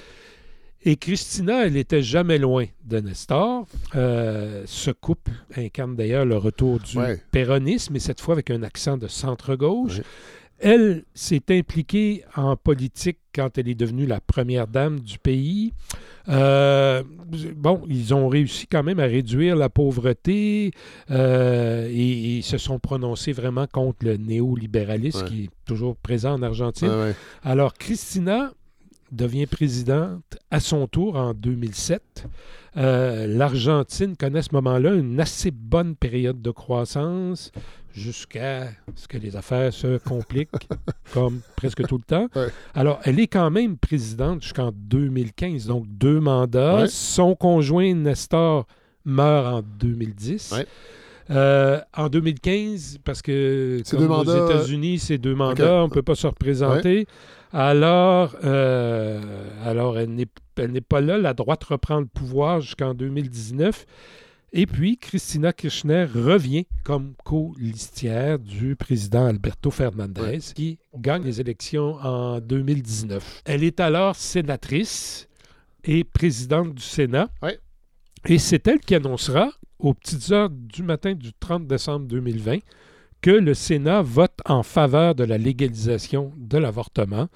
Et Christina, elle n'était jamais loin de Nestor. Euh, ce couple incarne d'ailleurs le retour du péronisme, mais cette fois avec un accent de centre-gauche. Oui. Elle s'est impliquée en politique quand elle est devenue la première dame du pays. Euh, bon, ils ont réussi quand même à réduire la pauvreté euh, et, et se sont prononcés vraiment contre le néolibéralisme Ouais. qui est toujours présent en Argentine. Ouais, ouais. Alors, Christina devient présidente à son tour en 2007. Euh, L'Argentine connaît à ce moment-là une assez bonne période de croissance jusqu'à ce que les affaires se compliquent, comme presque tout le temps. Ouais. Alors, elle est quand même présidente jusqu'en 2015, donc deux mandats. Ouais. Son conjoint Nestor meurt en 2010. Ouais. Euh, en 2015, parce que comme aux États-Unis, c'est deux mandats, on ne peut pas se représenter. Alors, euh, alors elle n'est elle n'est pas là. La droite reprend le pouvoir jusqu'en 2019. Et puis, Christina Kirchner revient comme co-listière du président Alberto Fernandez, Ouais. qui gagne les élections en 2019. Elle est alors sénatrice et présidente du Sénat. Ouais. Et c'est elle qui annoncera, aux petites heures du matin du 30 décembre 2020, que le Sénat vote en faveur de la légalisation de l'avortement.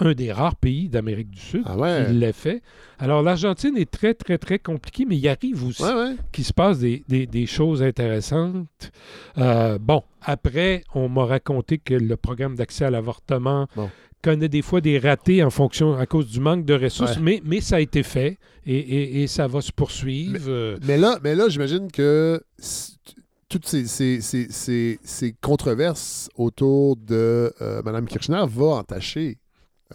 Un des rares pays d'Amérique du Sud Ah ouais. qui l'a fait. Alors, l'Argentine est très, très, très compliquée, mais il arrive aussi Ouais, ouais. qu'il se passe des, des- des choses intéressantes. Euh, bon, après, on m'a raconté que le programme d'accès à l'avortement Bon. Connaît des fois des ratés en fonction, à cause du manque de ressources, Ouais. mais, mais ça a été fait et, et- et ça va se poursuivre. Euh, Mais là, mais là j'imagine que toutes ces, ces- ces- ces- ces controverses autour de euh, Mme Kirchner vont entacher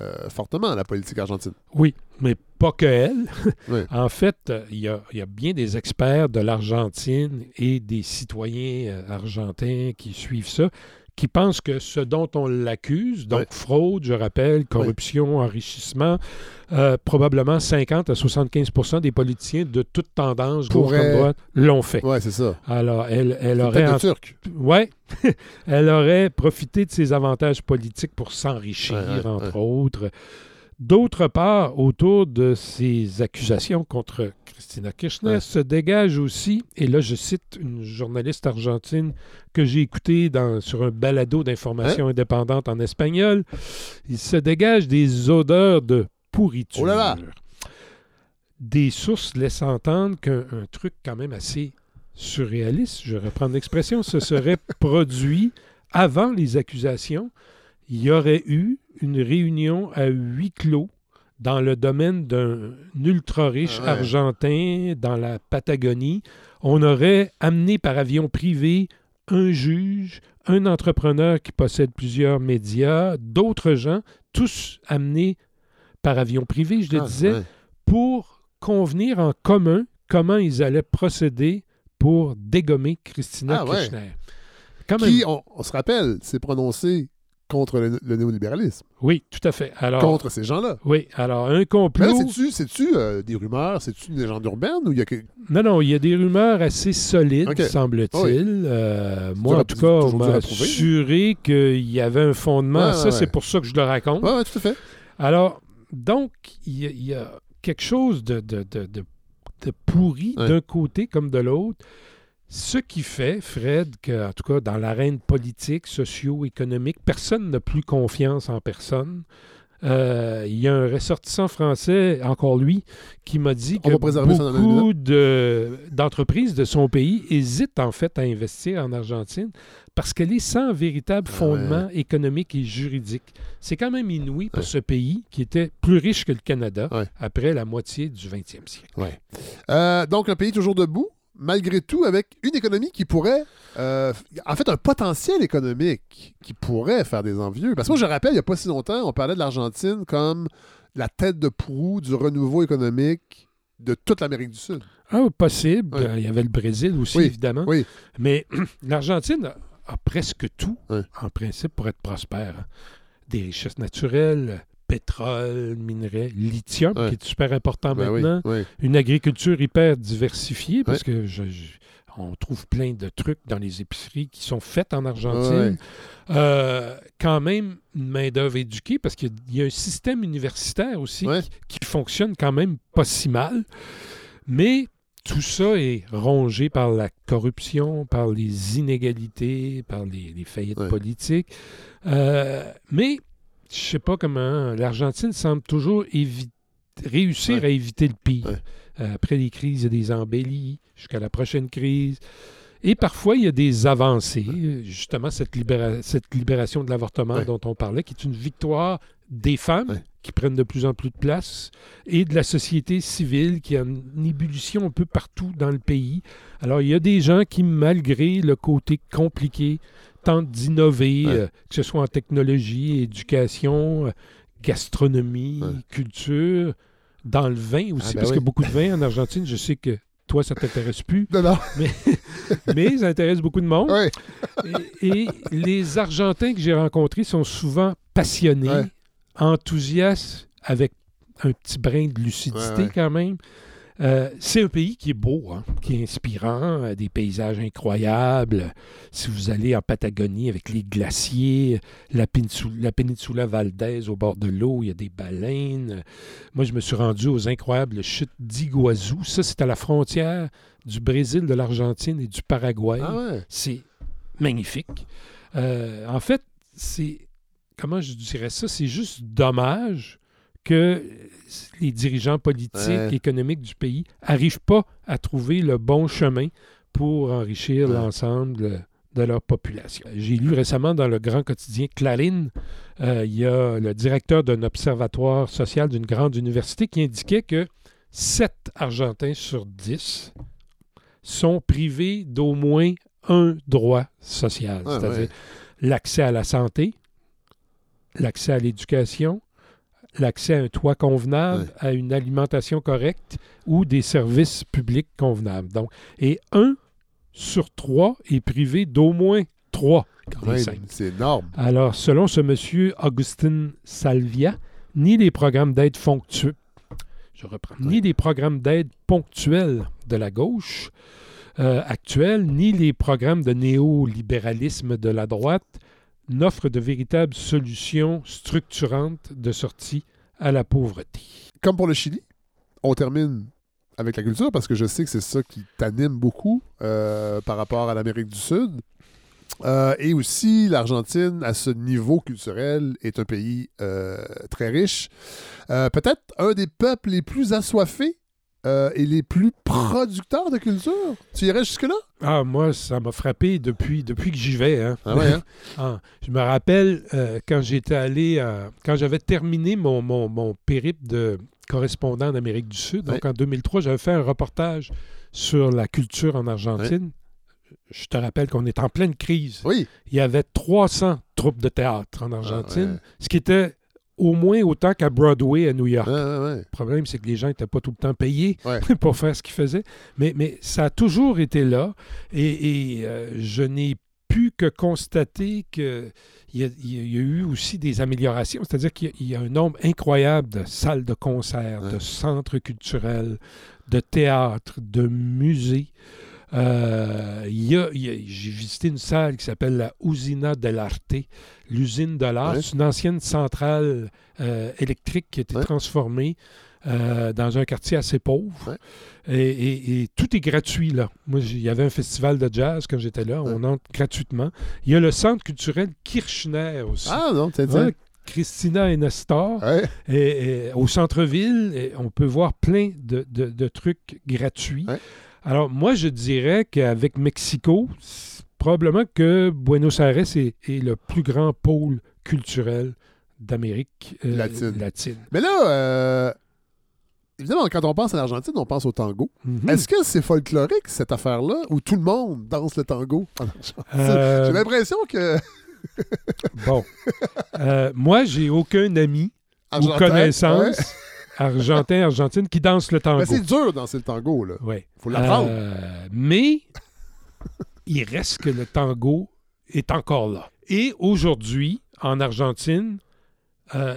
euh, fortement la politique argentine. Oui, mais pas que elle. Oui. En fait, euh, il y, a, il y a bien des experts de l'Argentine et des citoyens argentins qui suivent ça, qui pensent que ce dont on l'accuse, donc fraude, je rappelle, corruption, enrichissement, euh, probablement 50 à 75% des politiciens de toute tendance, gauche Pourraient- comme droite, l'ont fait. Ouais, c'est ça. Alors, elle, elle aurait en turc. Ouais, elle aurait profité de ses avantages politiques pour s'enrichir, Ouais, ouais, entre autres. D'autre part, autour de ces accusations contre Christina Kirchner Ouais. se dégage aussi, et là je cite une journaliste argentine que j'ai écoutée dans- sur un balado d'information indépendante en espagnol, il se dégage des odeurs de pourriture. Oh là là! Des sources laissent entendre qu'un un truc quand même assez surréaliste, je reprends l'expression, se serait produit avant les accusations. Il y aurait eu une réunion à huis clos dans le domaine d'un ultra-riche Ah ouais. argentin dans la Patagonie. On aurait amené par avion privé un juge, un entrepreneur qui possède plusieurs médias, d'autres gens, tous amenés par avion privé, je le Ah, disais, ouais. pour convenir en commun comment ils allaient procéder pour dégommer Christina Ah. Kirchner. Qui, on, on se rappelle, s'est prononcé contre le, le néolibéralisme, Oui, tout à fait. Alors, contre ces gens-là. oui, alors un complot. c'est-tu, c'est-tu euh, des rumeurs, c'est-tu une légende urbaine ou il y a que... Non, non, il y a des rumeurs assez solides, semble-t-il. Euh, moi, en tout cas, on m'a prouver, assuré qu'il y avait un fondement. Ouais, Ça, ouais. c'est pour ça que je le raconte. Ouais, tout à fait. Alors, donc, il y, a- il y a quelque chose de, de, de- de- de pourri d'un côté comme de l'autre. Ce qui fait, Fred, que, en tout cas, dans l'arène politique, socio-économique, personne n'a plus confiance en personne. Euh, il y a un ressortissant français, encore lui, qui m'a dit que beaucoup de- d'entreprises de son pays hésitent en fait à investir en Argentine parce qu'elle est sans véritable Ah fondement économique et juridique. C'est quand même inouï pour Ouais. ce pays qui était plus riche que le Canada Ouais. après la moitié du 20e siècle. Euh, donc, un pays toujours debout, malgré tout, avec une économie qui pourrait. euh, en fait, un potentiel économique qui pourrait faire des envieux. Parce que moi, je rappelle, il n'y a pas si longtemps, on parlait de l'Argentine comme la tête de proue du renouveau économique de toute l'Amérique du Sud. Ah, possible. Il y avait le Brésil aussi, Oui, évidemment. oui. Mais l'Argentine a, presque tout, en principe, pour être prospère. hein. Des richesses naturelles, pétrole, minerais, lithium, Ouais. qui est super important Ben maintenant. oui. Une agriculture hyper diversifiée, parce que je- je- on trouve plein de trucs dans les épiceries qui sont faits en Argentine. Euh, quand même, une main-d'œuvre éduquée, parce qu'il y a- un système universitaire aussi Ouais. qui, qui fonctionne quand même pas si mal. Mais tout ça est rongé par la corruption, par les inégalités, par les, les faillites Ouais. politiques. Euh, mais je sais pas comment. L'Argentine semble toujours réussir Ouais. à éviter le pire. Ouais. Euh, après les crises, il y a des embellies jusqu'à la prochaine crise. Et parfois, il y a des avancées. Justement, cette, libéra- cette libération de l'avortement Ouais. dont on parlait, qui est une victoire des femmes. Qui prennent de plus en plus de place et de la société civile qui a une ébullition un peu partout dans le pays. Alors, il y a des gens qui, malgré le côté compliqué, tentent d'innover, Ouais. euh, que ce soit en technologie, éducation, euh, gastronomie, Ouais. culture, dans le vin aussi, Ah, ben parce oui. que beaucoup de vin en Argentine, je sais que toi, ça t'intéresse plus, Non, non. mais ça intéresse beaucoup de monde. Et, et les Argentins que j'ai rencontrés sont souvent passionnés, Ouais. Enthousiastes, avec un petit brin de lucidité Ouais, quand même. Euh, c'est un pays qui est beau, hein, qui est inspirant, euh, des paysages incroyables. Si vous allez en Patagonie avec les glaciers, la, péninsula, la péninsula Valdez au bord de l'eau, il y a des baleines. Moi, je me suis rendu aux incroyables chutes d'Iguazú. Ça, c'est à la frontière du Brésil, de l'Argentine et du Paraguay. Ah ouais. C'est magnifique. Euh, en fait, c'est, comment je dirais ça, c'est juste dommage que les dirigeants politiques, Ouais. économiques du pays n'arrivent pas à trouver le bon chemin pour enrichir Ouais. l'ensemble de leur population. J'ai lu récemment dans le grand quotidien Clarín, euh, il y a le directeur d'un observatoire social d'une grande université qui indiquait que 7 Argentins sur 10 sont privés d'au moins un droit social, c'est-à-dire l'accès à la santé, l'accès à l'éducation, l'accès à un toit convenable, à une alimentation correcte ou des services publics convenables. Donc, et un sur trois est privé d'au moins trois c'est énorme. Alors, selon ce monsieur Augustin Salvia, ni les programmes d'aide je reprends, ni les programmes d'aide ponctuels de la gauche euh, actuelle, ni les programmes de néolibéralisme de la droite n'offrent de véritables solutions structurantes de sortie à la pauvreté. Comme pour le Chili, on termine avec la culture parce que je sais que c'est ça qui t'anime beaucoup euh, par rapport à l'Amérique du Sud. Euh, et aussi, l'Argentine, à ce niveau culturel, est un pays euh, très riche. Peut-être un des peuples les plus assoiffés euh, et les plus producteurs de culture? Tu irais jusque-là? Ah, moi, ça m'a frappé depuis, depuis que j'y vais. hein. Ah ouais, hein? Ah, je me rappelle euh, quand j'étais allé, à- quand j'avais terminé mon, mon, mon périple de correspondant en Amérique du Sud, donc Ouais. en 2003, j'avais fait un reportage sur la culture en Argentine. Je te rappelle qu'on est en pleine crise. Oui. Il y avait 300 troupes de théâtre en Argentine, ouais. ce qui était au moins autant qu'à Broadway à New York. Ouais, ouais, ouais. Le problème, c'est que les gens n'étaient pas tout le temps payés Ouais. pour faire ce qu'ils faisaient. Mais, mais ça a toujours été là. Et, et, euh, je n'ai pu que constater qu'il y, y a- eu aussi des améliorations. C'est-à-dire qu'il y a- il y, a un nombre incroyable de salles de concert, de centres culturels, de théâtres, de musées. Euh, J'ai visité une salle qui s'appelle la Usina dell'Arte, l'usine de l'art. Ouais. C'est une ancienne centrale euh, électrique qui a été Ouais. transformée euh, dans un quartier assez pauvre. Ouais. Et, et- et tout est gratuit là. Moi, il y avait un festival de jazz quand j'étais là. On entre gratuitement. Il y a le centre culturel Kirchner aussi. Ah non, tiens. Ouais, Christina et Nestor. Ouais. Et, et au centre-ville, on peut voir plein de, de- de trucs gratuits. Ouais. Alors, moi, je dirais qu'avec Mexico, probablement que Buenos Aires est, est le plus grand pôle culturel d'Amérique euh, Latine. latine. Mais là, euh, évidemment, quand on pense à l'Argentine, on pense au tango. Mhm. Est-ce que c'est folklorique, cette affaire-là, où tout le monde danse le tango en Argentine? Euh, J'ai l'impression que... bon. Moi, j'ai aucun ami ou connaissance ouais. Argentin, argentine qui danse le tango. Mais c'est dur de danser le tango, là. Ouais. Faut l'apprendre. Euh, mais il reste que le tango est encore là. Et aujourd'hui, en Argentine, euh,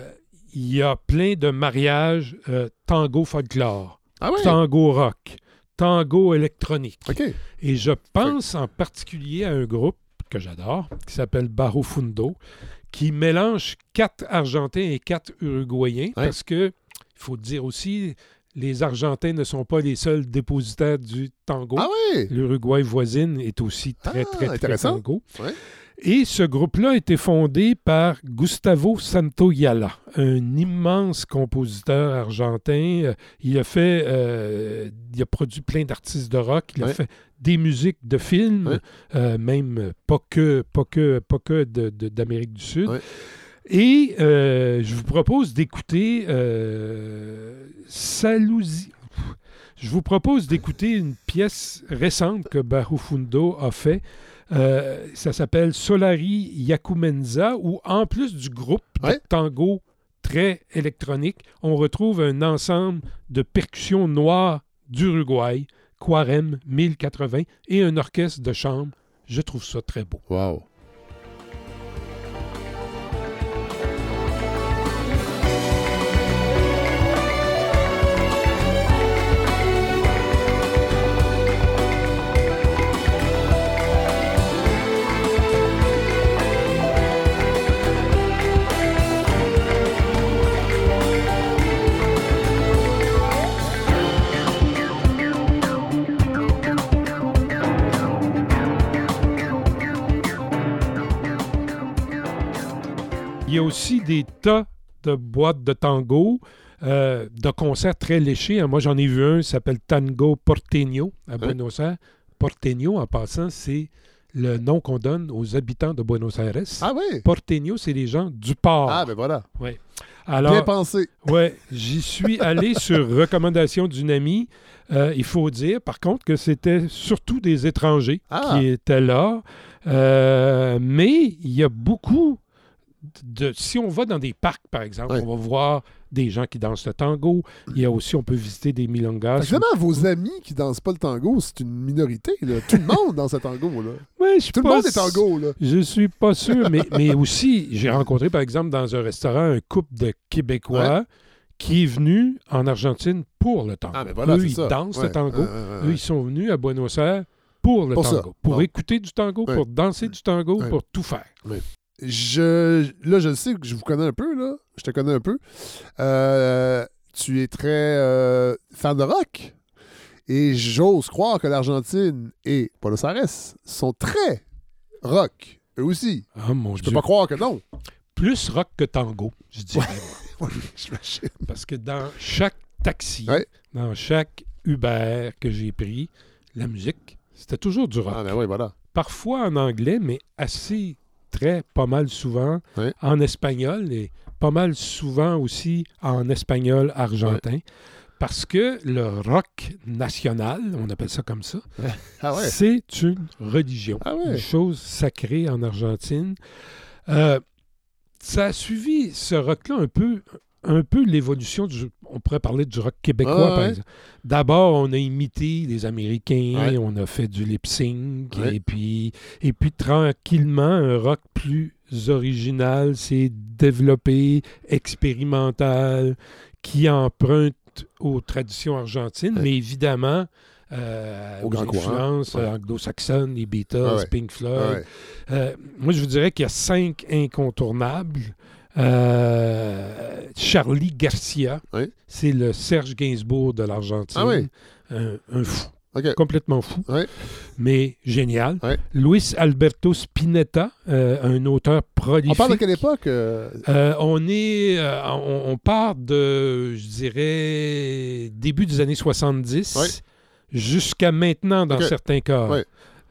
il y a plein de mariages euh, tango folklore, Ah tango rock, tango électronique. OK. Et je pense en particulier à un groupe que j'adore, qui s'appelle Barro Fundo, qui mélange quatre Argentins et quatre Uruguayens, parce que, il faut dire aussi, les Argentins ne sont pas les seuls dépositaires du tango. Ah ouais? L'Uruguay voisine est aussi très, Ah, très, très intéressant. tango. Ouais. Et ce groupe-là a été fondé par Gustavo Santoyala, un immense compositeur argentin. Il a fait, euh, il a produit plein d'artistes de rock. Il a fait des musiques de films, Ouais. euh, même pas que, pas que, pas que d'Amérique du Sud. Et euh, je vous propose d'écouter euh, Salouzi. Je vous propose d'écouter une pièce récente que Barufundo a fait. Euh, ça s'appelle Solari Yakumenza, où en plus du groupe de tango très électronique, on retrouve un ensemble de percussions noires d'Uruguay, Quarem 1080, et un orchestre de chambre. Je trouve ça très beau. Wow. Y a aussi des tas de boîtes de tango, euh, de concerts très léchés. Moi, j'en ai vu un, qui s'appelle Tango Porteño à Buenos Aires. Porteño, en passant, c'est le nom qu'on donne aux habitants de Buenos Aires. Ah oui? Porteño, c'est les gens du port. Ah, ben voilà. Ouais. Bien Alors, pensé. j'y suis allé sur recommandation d'une amie. Euh, il faut dire, par contre, que c'était surtout des étrangers Ah. qui étaient là. Euh, mais il y a beaucoup de. Si on va dans des parcs, par exemple, Ouais. on va voir des gens qui dansent le tango. Il y a aussi, on peut visiter des milongas. Évidemment, vos amis qui dansent pas le tango, c'est une minorité. Là. Tout le monde danse le tango. Là. Ouais, je suis Tout le pas monde est tango. Là. Je suis pas sûr, mais, mais aussi, j'ai rencontré, par exemple, dans un restaurant, un couple de Québécois qui est venu en Argentine pour le tango. Ah, ben voilà, Eux, ils ça. dansent Ouais, le tango. ouais. Eux, ils sont venus à Buenos Aires pour le Pour ça. tango. Pour Bon. écouter du tango, Ouais. pour danser du tango, Ouais. pour tout faire. Je, là, je sais que je vous connais un peu. Là. Je te connais un peu. Euh, tu es très euh, fan de rock. Et j'ose croire que l'Argentine et Buenos Aires sont très rock. Eux aussi. Ah, mon Je peux pas croire que non. Plus rock que tango, je dirais. moi. J'imagine. Parce que dans chaque taxi, Ouais. dans chaque Uber que j'ai pris, la musique, c'était toujours du rock. Ah, ben oui, voilà. parfois en anglais, mais assez, pas mal souvent en espagnol et pas mal souvent aussi en espagnol argentin. Parce que le rock national, on appelle ça comme ça, Ah ouais. c'est une religion, Ah ouais. une chose sacrée en Argentine. Euh, ça a suivi ce rock-là un peu, un peu l'évolution du. On pourrait parler du rock québécois, Ah par ouais. exemple. D'abord, on a imité les Américains, Ouais. on a fait du lip sync, Ouais. et puis et puis tranquillement, un rock plus original s'est développé, expérimental, qui emprunte aux traditions argentines, Ouais. mais évidemment. euh, Au aux influences Ouais. euh, anglo-saxonnes, les Beatles, Ah ouais. Pink Floyd, Ah ouais. euh, moi, je vous dirais qu'il y a cinq incontournables. Euh, Charlie Garcia, Oui. c'est le Serge Gainsbourg de l'Argentine. Ah oui. un, un fou, complètement fou, Oui. mais génial. Luis Alberto Spinetta, euh, un auteur prolifique. On parle de quelle époque? euh, on est, on, on part de, je dirais, début des années 70 Oui. jusqu'à maintenant dans certains cas.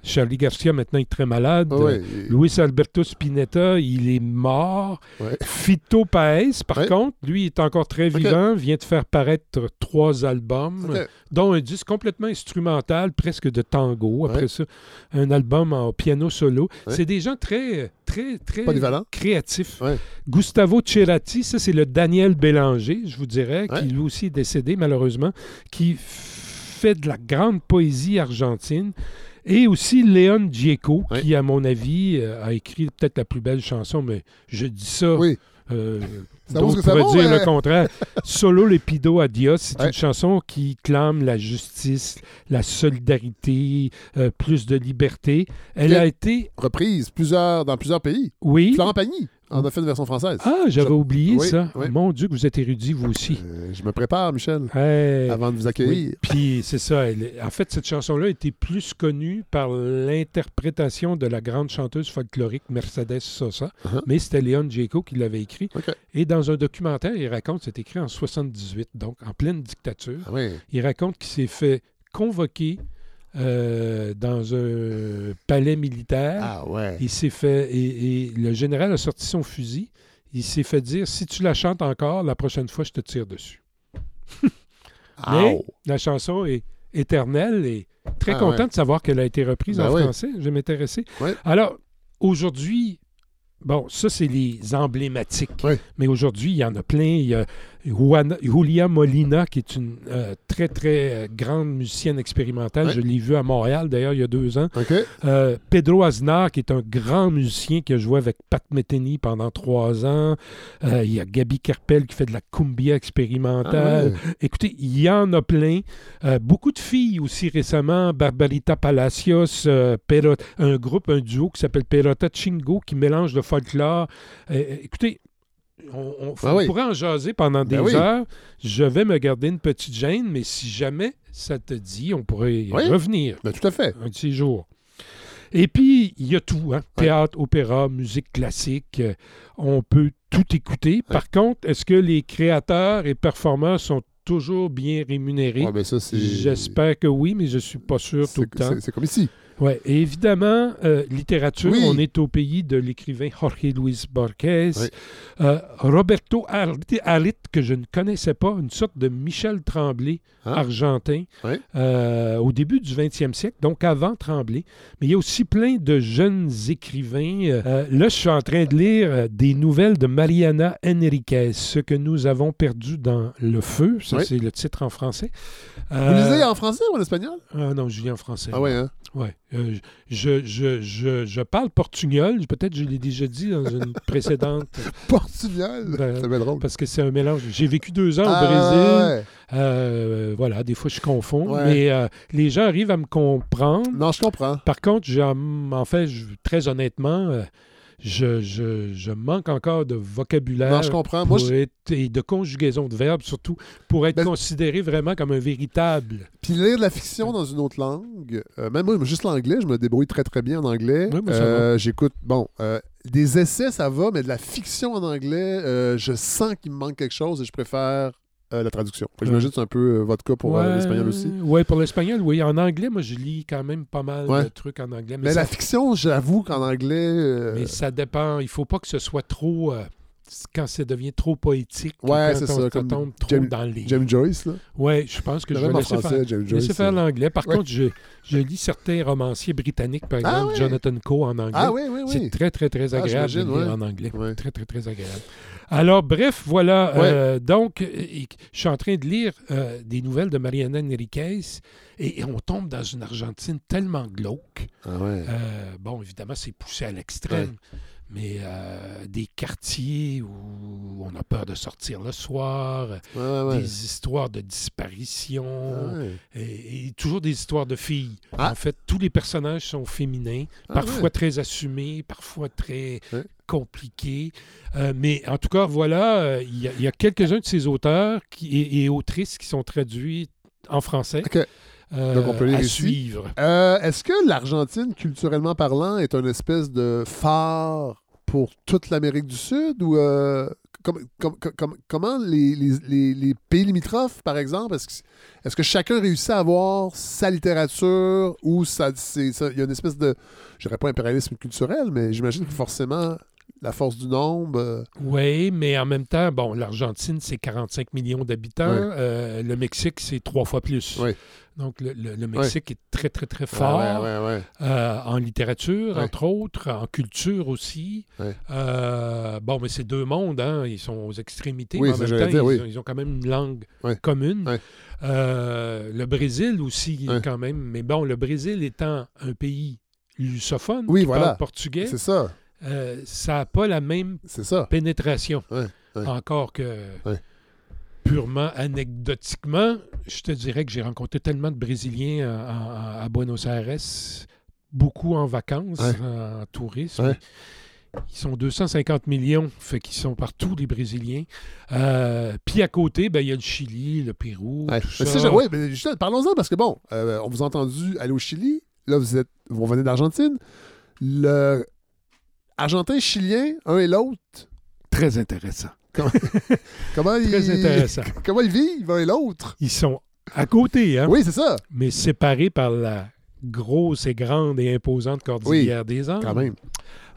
Charlie Garcia, maintenant, est très malade. ah ouais. Luis Alberto Spinetta, il est mort. Ouais. Fito Paez, par Ouais. contre, lui, est encore très vivant, vient de faire paraître trois albums, dont un disque complètement instrumental, presque de tango. Après ça, un album en piano solo. C'est des gens très, très, très créatifs. Gustavo Cerati, ça, c'est le Daniel Bélanger, je vous dirais, qui lui aussi est décédé, malheureusement, qui fait de la grande poésie argentine. Et aussi Léon Gieco, Ouais. qui, à mon avis, euh, a écrit peut-être la plus belle chanson, mais je dis ça. Oui. euh, Ça que ça vaut, dire hein? le contraire. Solo Lepido Adios, c'est Ouais. une chanson qui clame la justice, la solidarité, euh, plus de liberté. Elle a été, Reprise plusieurs, dans plusieurs pays. oui. Florent Pagny en a fait une version française. Ah, j'avais Je- oublié Oui, ça. oui. Mon Dieu, que vous êtes érudit, vous aussi. Euh, je me prépare, Michel, Hey. avant de vous Oui, accueillir. Puis c'est ça. elle- en fait, cette chanson-là était plus connue par l'interprétation de la grande chanteuse folklorique Mercedes Sosa, Uh-huh. mais c'était Léon Gieco qui l'avait écrit. Et dans un documentaire, il raconte, c'est écrit en 78, donc en pleine dictature. Ah. Il raconte qu'il s'est fait convoquer euh, dans un palais militaire. Ah ouais. Il s'est fait et, et le général a sorti son fusil. Il s'est fait dire si tu la chantes encore, la prochaine fois je te tire dessus. Mais la chanson est éternelle et très Ah, content ouais. de savoir qu'elle a été reprise Ben en oui. français. Je vais m'intéresser. Alors, aujourd'hui, bon, ça, c'est les emblématiques. Mais aujourd'hui, il y en a plein. Il y a Juana- Julia Molina, qui est une euh, très, très euh, grande musicienne expérimentale. Ouais. Je l'ai vue à Montréal, d'ailleurs, il y a deux ans. Euh, Pedro Aznar, qui est un grand musicien qui a joué avec Pat Metheny pendant trois ans. Euh, il y a Gabi Kerpel qui fait de la cumbia expérimentale. Ah ouais. Écoutez, il y en a plein. Beaucoup de filles aussi récemment. Barbarita Palacios, Perot- un groupe, un duo qui s'appelle Perota Chingo qui mélange le folklore. Écoutez, on, on- Ah oui. pourrait en jaser pendant des Ben oui. heures. Je vais me garder une petite gêne, mais si jamais ça te dit, on pourrait y Oui. revenir Ben, tout à fait. un de ces jours. Et puis, il y a tout, hein? Théâtre, opéra, musique classique. on peut tout écouter. Par contre, est-ce que les créateurs et performeurs sont toujours bien rémunérés? Ben c'est. J'espère que oui, mais je suis pas sûr tout le temps. c'est comme ici. Ouais. Et évidemment, euh, littérature, Oui. on est au pays de l'écrivain Jorge Luis Borges, Oui. Euh, Roberto Arlit, que je ne connaissais pas, une sorte de Michel Tremblay Ah. argentin, Oui. euh, au début du 20e siècle, donc avant Tremblay. Mais il y a aussi plein de jeunes écrivains. Là, je suis en train de lire des nouvelles de Mariana Enriquez, Ce que nous avons perdu dans le feu. Ça, c'est le titre en français. Vous lisez en français ou en espagnol? Ah non, je lis en français. Ah ouais, hein? Ouais. Euh, je, je, je, je parle portugnol. Peut-être je l'ai déjà dit dans une précédente, Portugal? Ben, c'est drôle. parce que c'est un mélange. J'ai vécu deux ans au Ah, Brésil. ouais. Euh, voilà, des fois je confonds. Ouais. Mais euh, les gens arrivent à me comprendre. Non, je comprends. Par contre, en fait, très honnêtement, je, je, je manque encore de vocabulaire. Non, je comprends. Moi, pour je- être- et de conjugaison de verbes, surtout, pour être Ben- considéré vraiment comme un véritable. Puis lire de la fiction dans une autre langue, euh, même moi, juste l'anglais, je me débrouille très très bien en anglais. Oui, Euh, J'écoute, bon, euh, des essais, ça va, mais de la fiction en anglais, euh, je sens qu'il me manque quelque chose et je préfère euh, la traduction. J'imagine que c'est un peu euh, votre cas pour euh, l'espagnol aussi. Oui, pour l'espagnol, oui. En anglais, moi, je lis quand même pas mal Ouais. de trucs en anglais. Mais, Mais ça, la fiction, j'avoue qu'en anglais. mais ça dépend. Il faut pas que ce soit trop. quand ça devient trop poétique. Ouais, quand c'est on- ça, ça comme tombe trop James- dans les. James Joyce, là. Ouais, je pense que je vais laisser français, faire, James laisser Joyce. faire l'anglais. Par Ouais. contre, je, je lis certains romanciers britanniques, par Ah exemple? Jonathan Coe en anglais. Ah oui, oui, C'est oui. très, très, très Ah, agréable de j'imagine, lire ouais. en anglais. Très, très, très agréable. Alors, bref, voilà. Ouais. euh, donc, je suis en train de lire euh, des nouvelles de Mariana Enriquez et, et on tombe dans une Argentine tellement glauque. Ah ouais. Euh, bon, évidemment, c'est poussé à l'extrême. Mais euh, des quartiers où on a peur de sortir le soir, Ouais, ouais, ouais. des histoires de disparition, Ah ouais. et, et toujours des histoires de filles. Ah. En fait, tous les personnages sont féminins, Ah parfois très assumés, parfois très compliqués. Euh, mais en tout cas, voilà, euh, il y a, quelques-uns de ces auteurs qui, et, et autrices qui sont traduits en français OK. Euh, Donc, on peut à ici. suivre. Euh, Est-ce que l'Argentine, culturellement parlant, est une espèce de phare pour toute l'Amérique du Sud ou euh, com- com- com- com- comment les, les- les- les pays limitrophes, par exemple, est-ce que, chacun réussit à avoir sa littérature ou ça- il y a une espèce de, je dirais pas impérialisme culturel, mais j'imagine que forcément la force du nombre. euh, Oui, mais en même temps, bon, l'Argentine, c'est 45 millions d'habitants. Euh, le Mexique, c'est trois fois plus. Donc, le, le- le Mexique est très, très, très fort. Euh, en littérature, entre autres, en culture aussi. Bon, mais c'est deux mondes, hein, ils sont aux extrémités, Oui, mais en même temps, dire, ils, ont, ils ont quand même une langue commune. Le Brésil aussi, quand même. Mais bon, le Brésil étant un pays lusophone, Oui, qui voilà. parle portugais, C'est ça, euh, ça n'a pas la même ça. pénétration. Ouais, ouais. Encore que Ouais. purement anecdotiquement, je te dirais que j'ai rencontré tellement de Brésiliens en- en- à Buenos Aires, beaucoup en vacances, en tourisme. Ils sont 250 millions, fait qu'ils sont partout, les Brésiliens. Euh, Puis à côté, ben, il y a le Chili, le Pérou, Ouais. tout ça. mais juste, parlons-en parce que bon, euh, on vous a entendu aller au Chili. Là, vous êtes, vous revenez d'Argentine. Le Argentin-Chilien, un et l'autre, Très intéressant. comment Très ils, intéressant. comment ils vivent un et l'autre? Ils sont à côté, hein, Oui, c'est ça, mais séparés par la grosse et grande et imposante cordillère des Andes. quand même.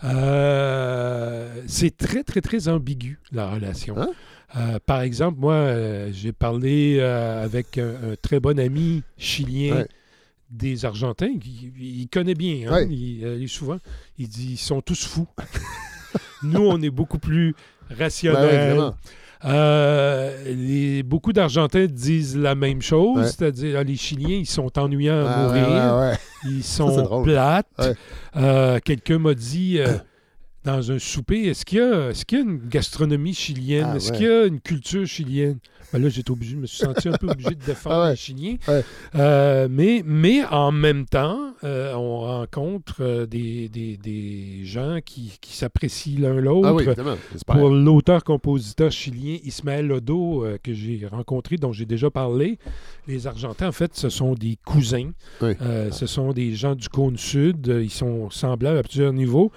Euh, c'est très, très, très ambigu, la relation. Hein? Euh, par exemple, moi, euh, j'ai parlé avec un, un très bon ami chilien Ouais. Des Argentins. qui- Il, connaît bien. hein, Ouais. il, euh, il- souvent, il dit ils sont tous fous. Nous, on est beaucoup plus Ben, rationnels. Euh, les- beaucoup d'Argentins disent la même chose, Ouais. c'est-à-dire ah, les Chiliens, ils sont ennuyants à Ah, mourir. Ils sont plates. Euh, Quelqu'un m'a dit dans un souper, est-ce qu'il y, qu'il y a une gastronomie chilienne? Ah, est-ce ouais. qu'il y a une culture chilienne? Ben là, j'étais obligé, je me suis senti un peu obligé de défendre Ah ouais. les Chiliens. Ouais. Euh, mais, mais en même temps, euh, on rencontre euh, des, des- des gens qui, qui s'apprécient l'un l'autre. Ah oui, évidemment. j'espère. Pour l'auteur-compositeur chilien Ismaël Odo, euh, que j'ai rencontré, dont j'ai déjà parlé, les Argentins, en fait, ce sont des cousins. Oui. Ce sont des gens du cône sud. Ils sont semblables à plusieurs niveaux.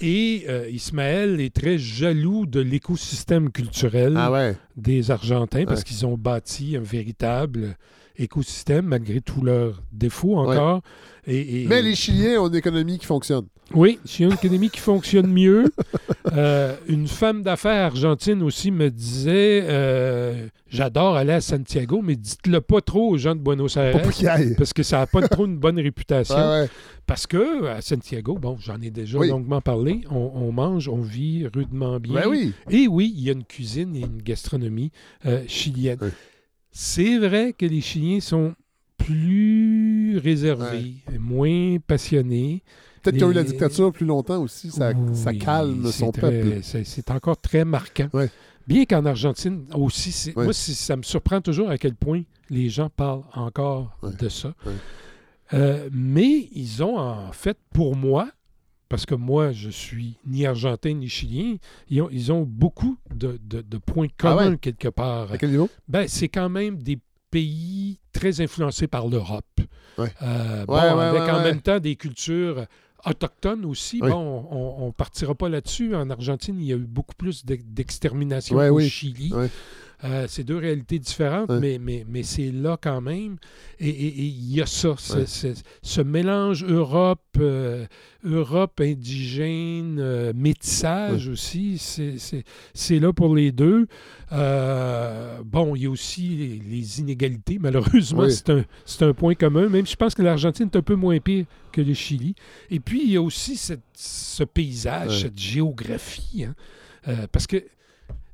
Et euh, Ismaël est très jaloux de l'écosystème culturel Ah ouais. des Argentins parce Ouais. qu'ils ont bâti un véritable écosystème malgré tous leurs défauts encore. Et, et- Mais les Chiliens ont une économie qui fonctionne. Oui, c'est une économie qui fonctionne mieux. Euh, une femme d'affaires argentine aussi me disait euh, J'adore aller à Santiago, mais dites-le pas trop aux gens de Buenos Aires. Parce que ça n'a pas trop une bonne réputation. Ouais. Parce que à Santiago, bon, j'en ai déjà Oui. longuement parlé, on, on mange, on vit rudement bien. Ben oui. Et oui, il y a une cuisine et une gastronomie euh, chilienne. Oui. C'est vrai que les Chiliens sont plus réservés, moins passionnés. Peut-être qu'ils ont eu la dictature plus longtemps aussi. Ça, calme son très- peuple. C'est encore très marquant. Ouais. Bien qu'en Argentine aussi, Ouais. moi, ça me surprend toujours à quel point les gens parlent encore Ouais. de ça. Euh, mais ils ont en fait, pour moi, parce que moi, je suis ni argentin ni chilien, ils ont, ils ont beaucoup de, de- de points Ah communs quelque part. À quel niveau? Ben, c'est quand même des pays très influencés par l'Europe. Ouais. Euh, bon, Ouais, ouais, avec en même temps des cultures autochtones aussi. Oui. Bon, on ne partira pas là-dessus. En Argentine, il y a eu beaucoup plus d'ex- d'extermination oui. Chili. Euh, c'est deux réalités différentes, Ouais. mais, mais, mais c'est là quand même. Et il y a ça, ce, Ouais. ce- ce mélange Europe, euh, Europe indigène, euh, métissage aussi, c'est- c'est c'est là pour les deux. Bon, il y a aussi les, les inégalités, malheureusement, c'est un, c'est un point commun, même si je pense que l'Argentine est un peu moins pire que le Chili. Et puis, il y a aussi cette- ce paysage, cette géographie, hein. Parce que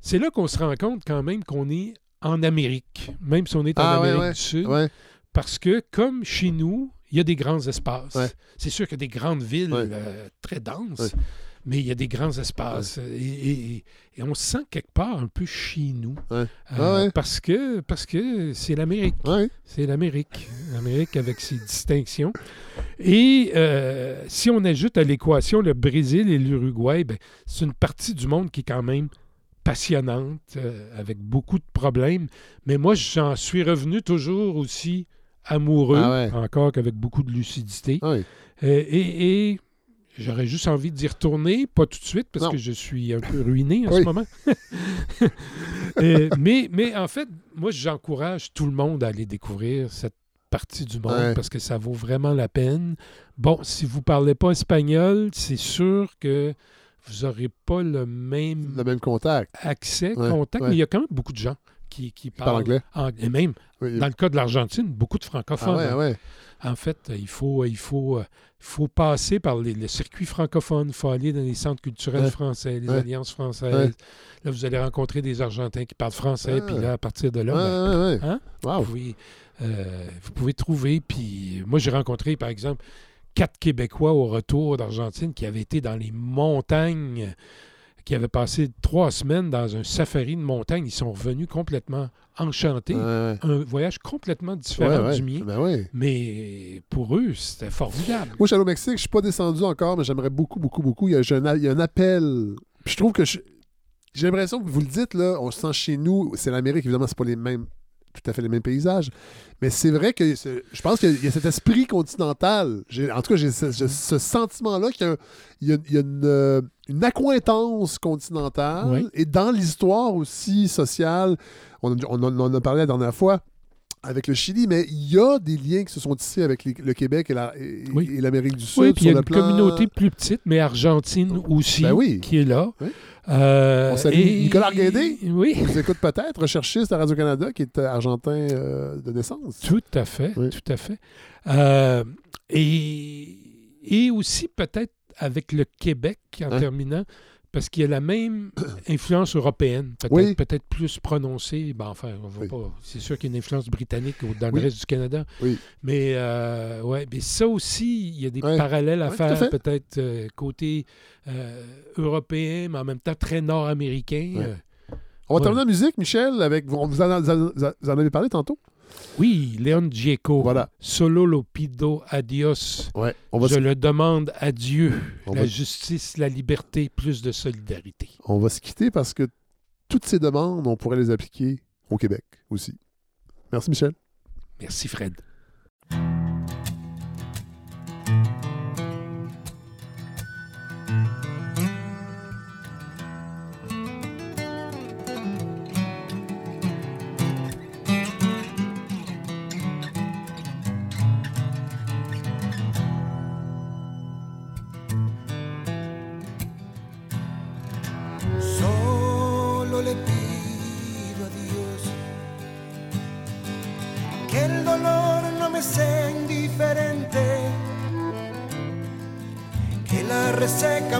c'est là qu'on se rend compte quand même qu'on est en Amérique, même si on est en Ah, Amérique ouais. du Sud, Ouais. parce que comme chez nous, il y a des grands espaces. C'est sûr qu'il y a des grandes villes euh, très denses, mais il y a des grands espaces. Et, et- et on se sent quelque part un peu chez nous. Euh, Ah. Parce que parce que c'est l'Amérique. C'est l'Amérique. L'Amérique avec ses distinctions. Et euh, si on ajoute à l'équation le Brésil et l'Uruguay, ben, c'est une partie du monde qui est quand même passionnante, euh, avec beaucoup de problèmes. Mais moi, j'en suis revenu toujours aussi amoureux, Ah ouais. encore qu'avec beaucoup de lucidité. Ouais. Euh, et et j'aurais juste envie d'y retourner, pas tout de suite, parce Non. que je suis un peu ruiné en Oui. ce moment. Euh, mais, mais en fait, moi, j'encourage tout le monde à aller découvrir cette partie du monde Ouais. parce que ça vaut vraiment la peine. Bon, si vous ne parlez pas espagnol, c'est sûr que vous n'aurez pas le même Le même contact. accès, Ouais, contact, ouais. mais il y a quand même beaucoup de gens qui, qui parlent anglais. ang- Et même, Oui. dans le cas de l'Argentine, beaucoup de Ah francophones. ouais, hein. En fait, il faut, il faut, euh, il faut passer par les- le circuit francophone. Il faut aller dans les centres culturels français, les alliances françaises. Là, vous allez rencontrer des Argentins qui parlent français. Ah. Puis là, à partir de là, ben, hein? Wow. vous, pouvez, euh, vous pouvez trouver. Puis moi, j'ai rencontré, par exemple, quatre Québécois au retour d'Argentine qui avaient été dans les montagnes, qui avaient passé trois semaines dans un safari de montagne. Ils sont revenus complètement enchantés. Ouais. Un voyage complètement différent Ouais, ouais. du mien. Ben. Mais pour eux, c'était formidable. Moi, je suis allé au Mexique, je suis pas descendu encore, mais j'aimerais beaucoup, beaucoup, beaucoup. Il y a, un, a- il y a un appel. Puis je trouve que je- j'ai l'impression que vous le dites, là, on se sent chez nous. C'est l'Amérique, évidemment, c'est pas les mêmes, tout à fait les mêmes paysages. Mais c'est vrai que je pense qu'il y a cet esprit continental. En tout cas, j'ai ce, sentiment-là qu'il y a, y y une, euh, une accointance continentale. Oui. Et dans l'histoire aussi sociale, on en a parlé la dernière fois avec le Chili, mais il y a des liens qui se sont tissés avec les- le Québec et la- Oui. l'Amérique du Sud. Oui, puis il y a une plan- communauté plus petite, mais argentine aussi, Ben oui. qui est là. Oui. Euh, On salue et- Nicolas Arguindé. Oui, Vous écoute peut-être, recherchiste à Radio-Canada, qui est euh, argentin euh, de naissance. tout à fait, tout à fait. Euh, et, et aussi peut-être avec le Québec, en Hein? terminant, parce qu'il y a la même influence européenne, peut-être Oui. plus prononcée. Ben, enfin, on va Oui. pas. C'est sûr qu'il y a une influence britannique dans le Oui. reste du Canada. Oui. Mais euh, ouais, mais ça aussi, il y a des Ouais. parallèles à Ouais, faire, peut-être euh, côté euh, européen, mais en même temps très nord-américain. On va terminer en musique, Michel, avec. En, vous en- vous en avez parlé tantôt? Oui, Léon Gieco. Voilà. Solo lopido adios. Ouais. On va, Je se, le demande à Dieu. On la va- justice, la liberté, plus de solidarité. on va se quitter parce que toutes ces demandes, on pourrait les appliquer au Québec aussi. Merci, Michel. Merci, Fred.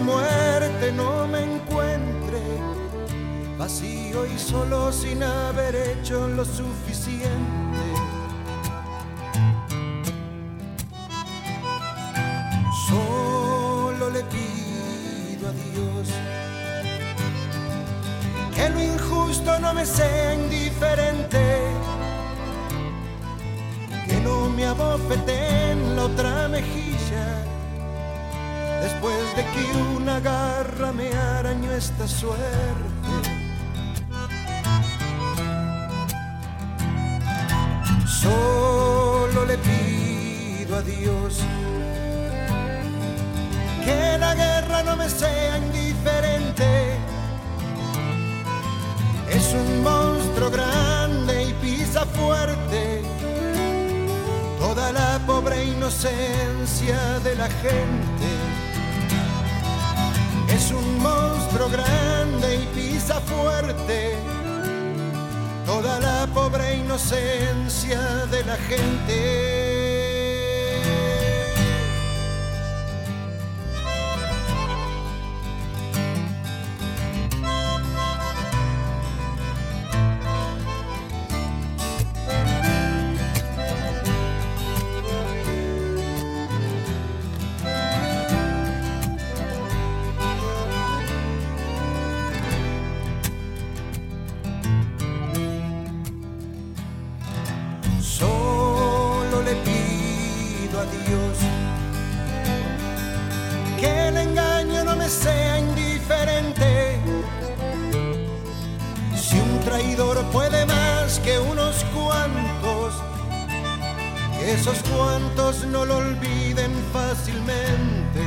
Muerte no me encuentre vacío y solo sin haber hecho lo suficiente. Solo le pido a Dios que lo injusto no me sea indiferente, que no me abofete en la otra mejilla, de que una garra me arañó esta suerte. Solo le pido a Dios que la guerra no me sea indiferente. Es un monstruo grande y pisa fuerte toda la pobre inocencia de la gente. Monstruo grande y pisa fuerte toda la pobre inocencia de la gente. Dios que el engaño no me sea indiferente. Si un traidor puede más que unos cuantos, que esos cuantos no lo olviden fácilmente.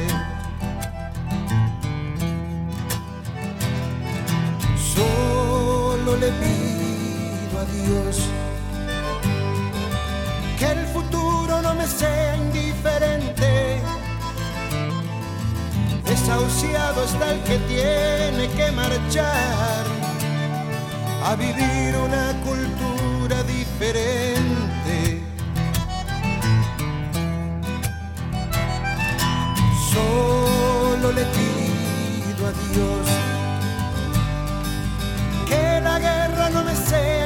Solo le pido a Dios sea indiferente. Desahuciado está el que tiene que marchar a vivir una cultura diferente. Solo le pido a Dios que la guerra no me sea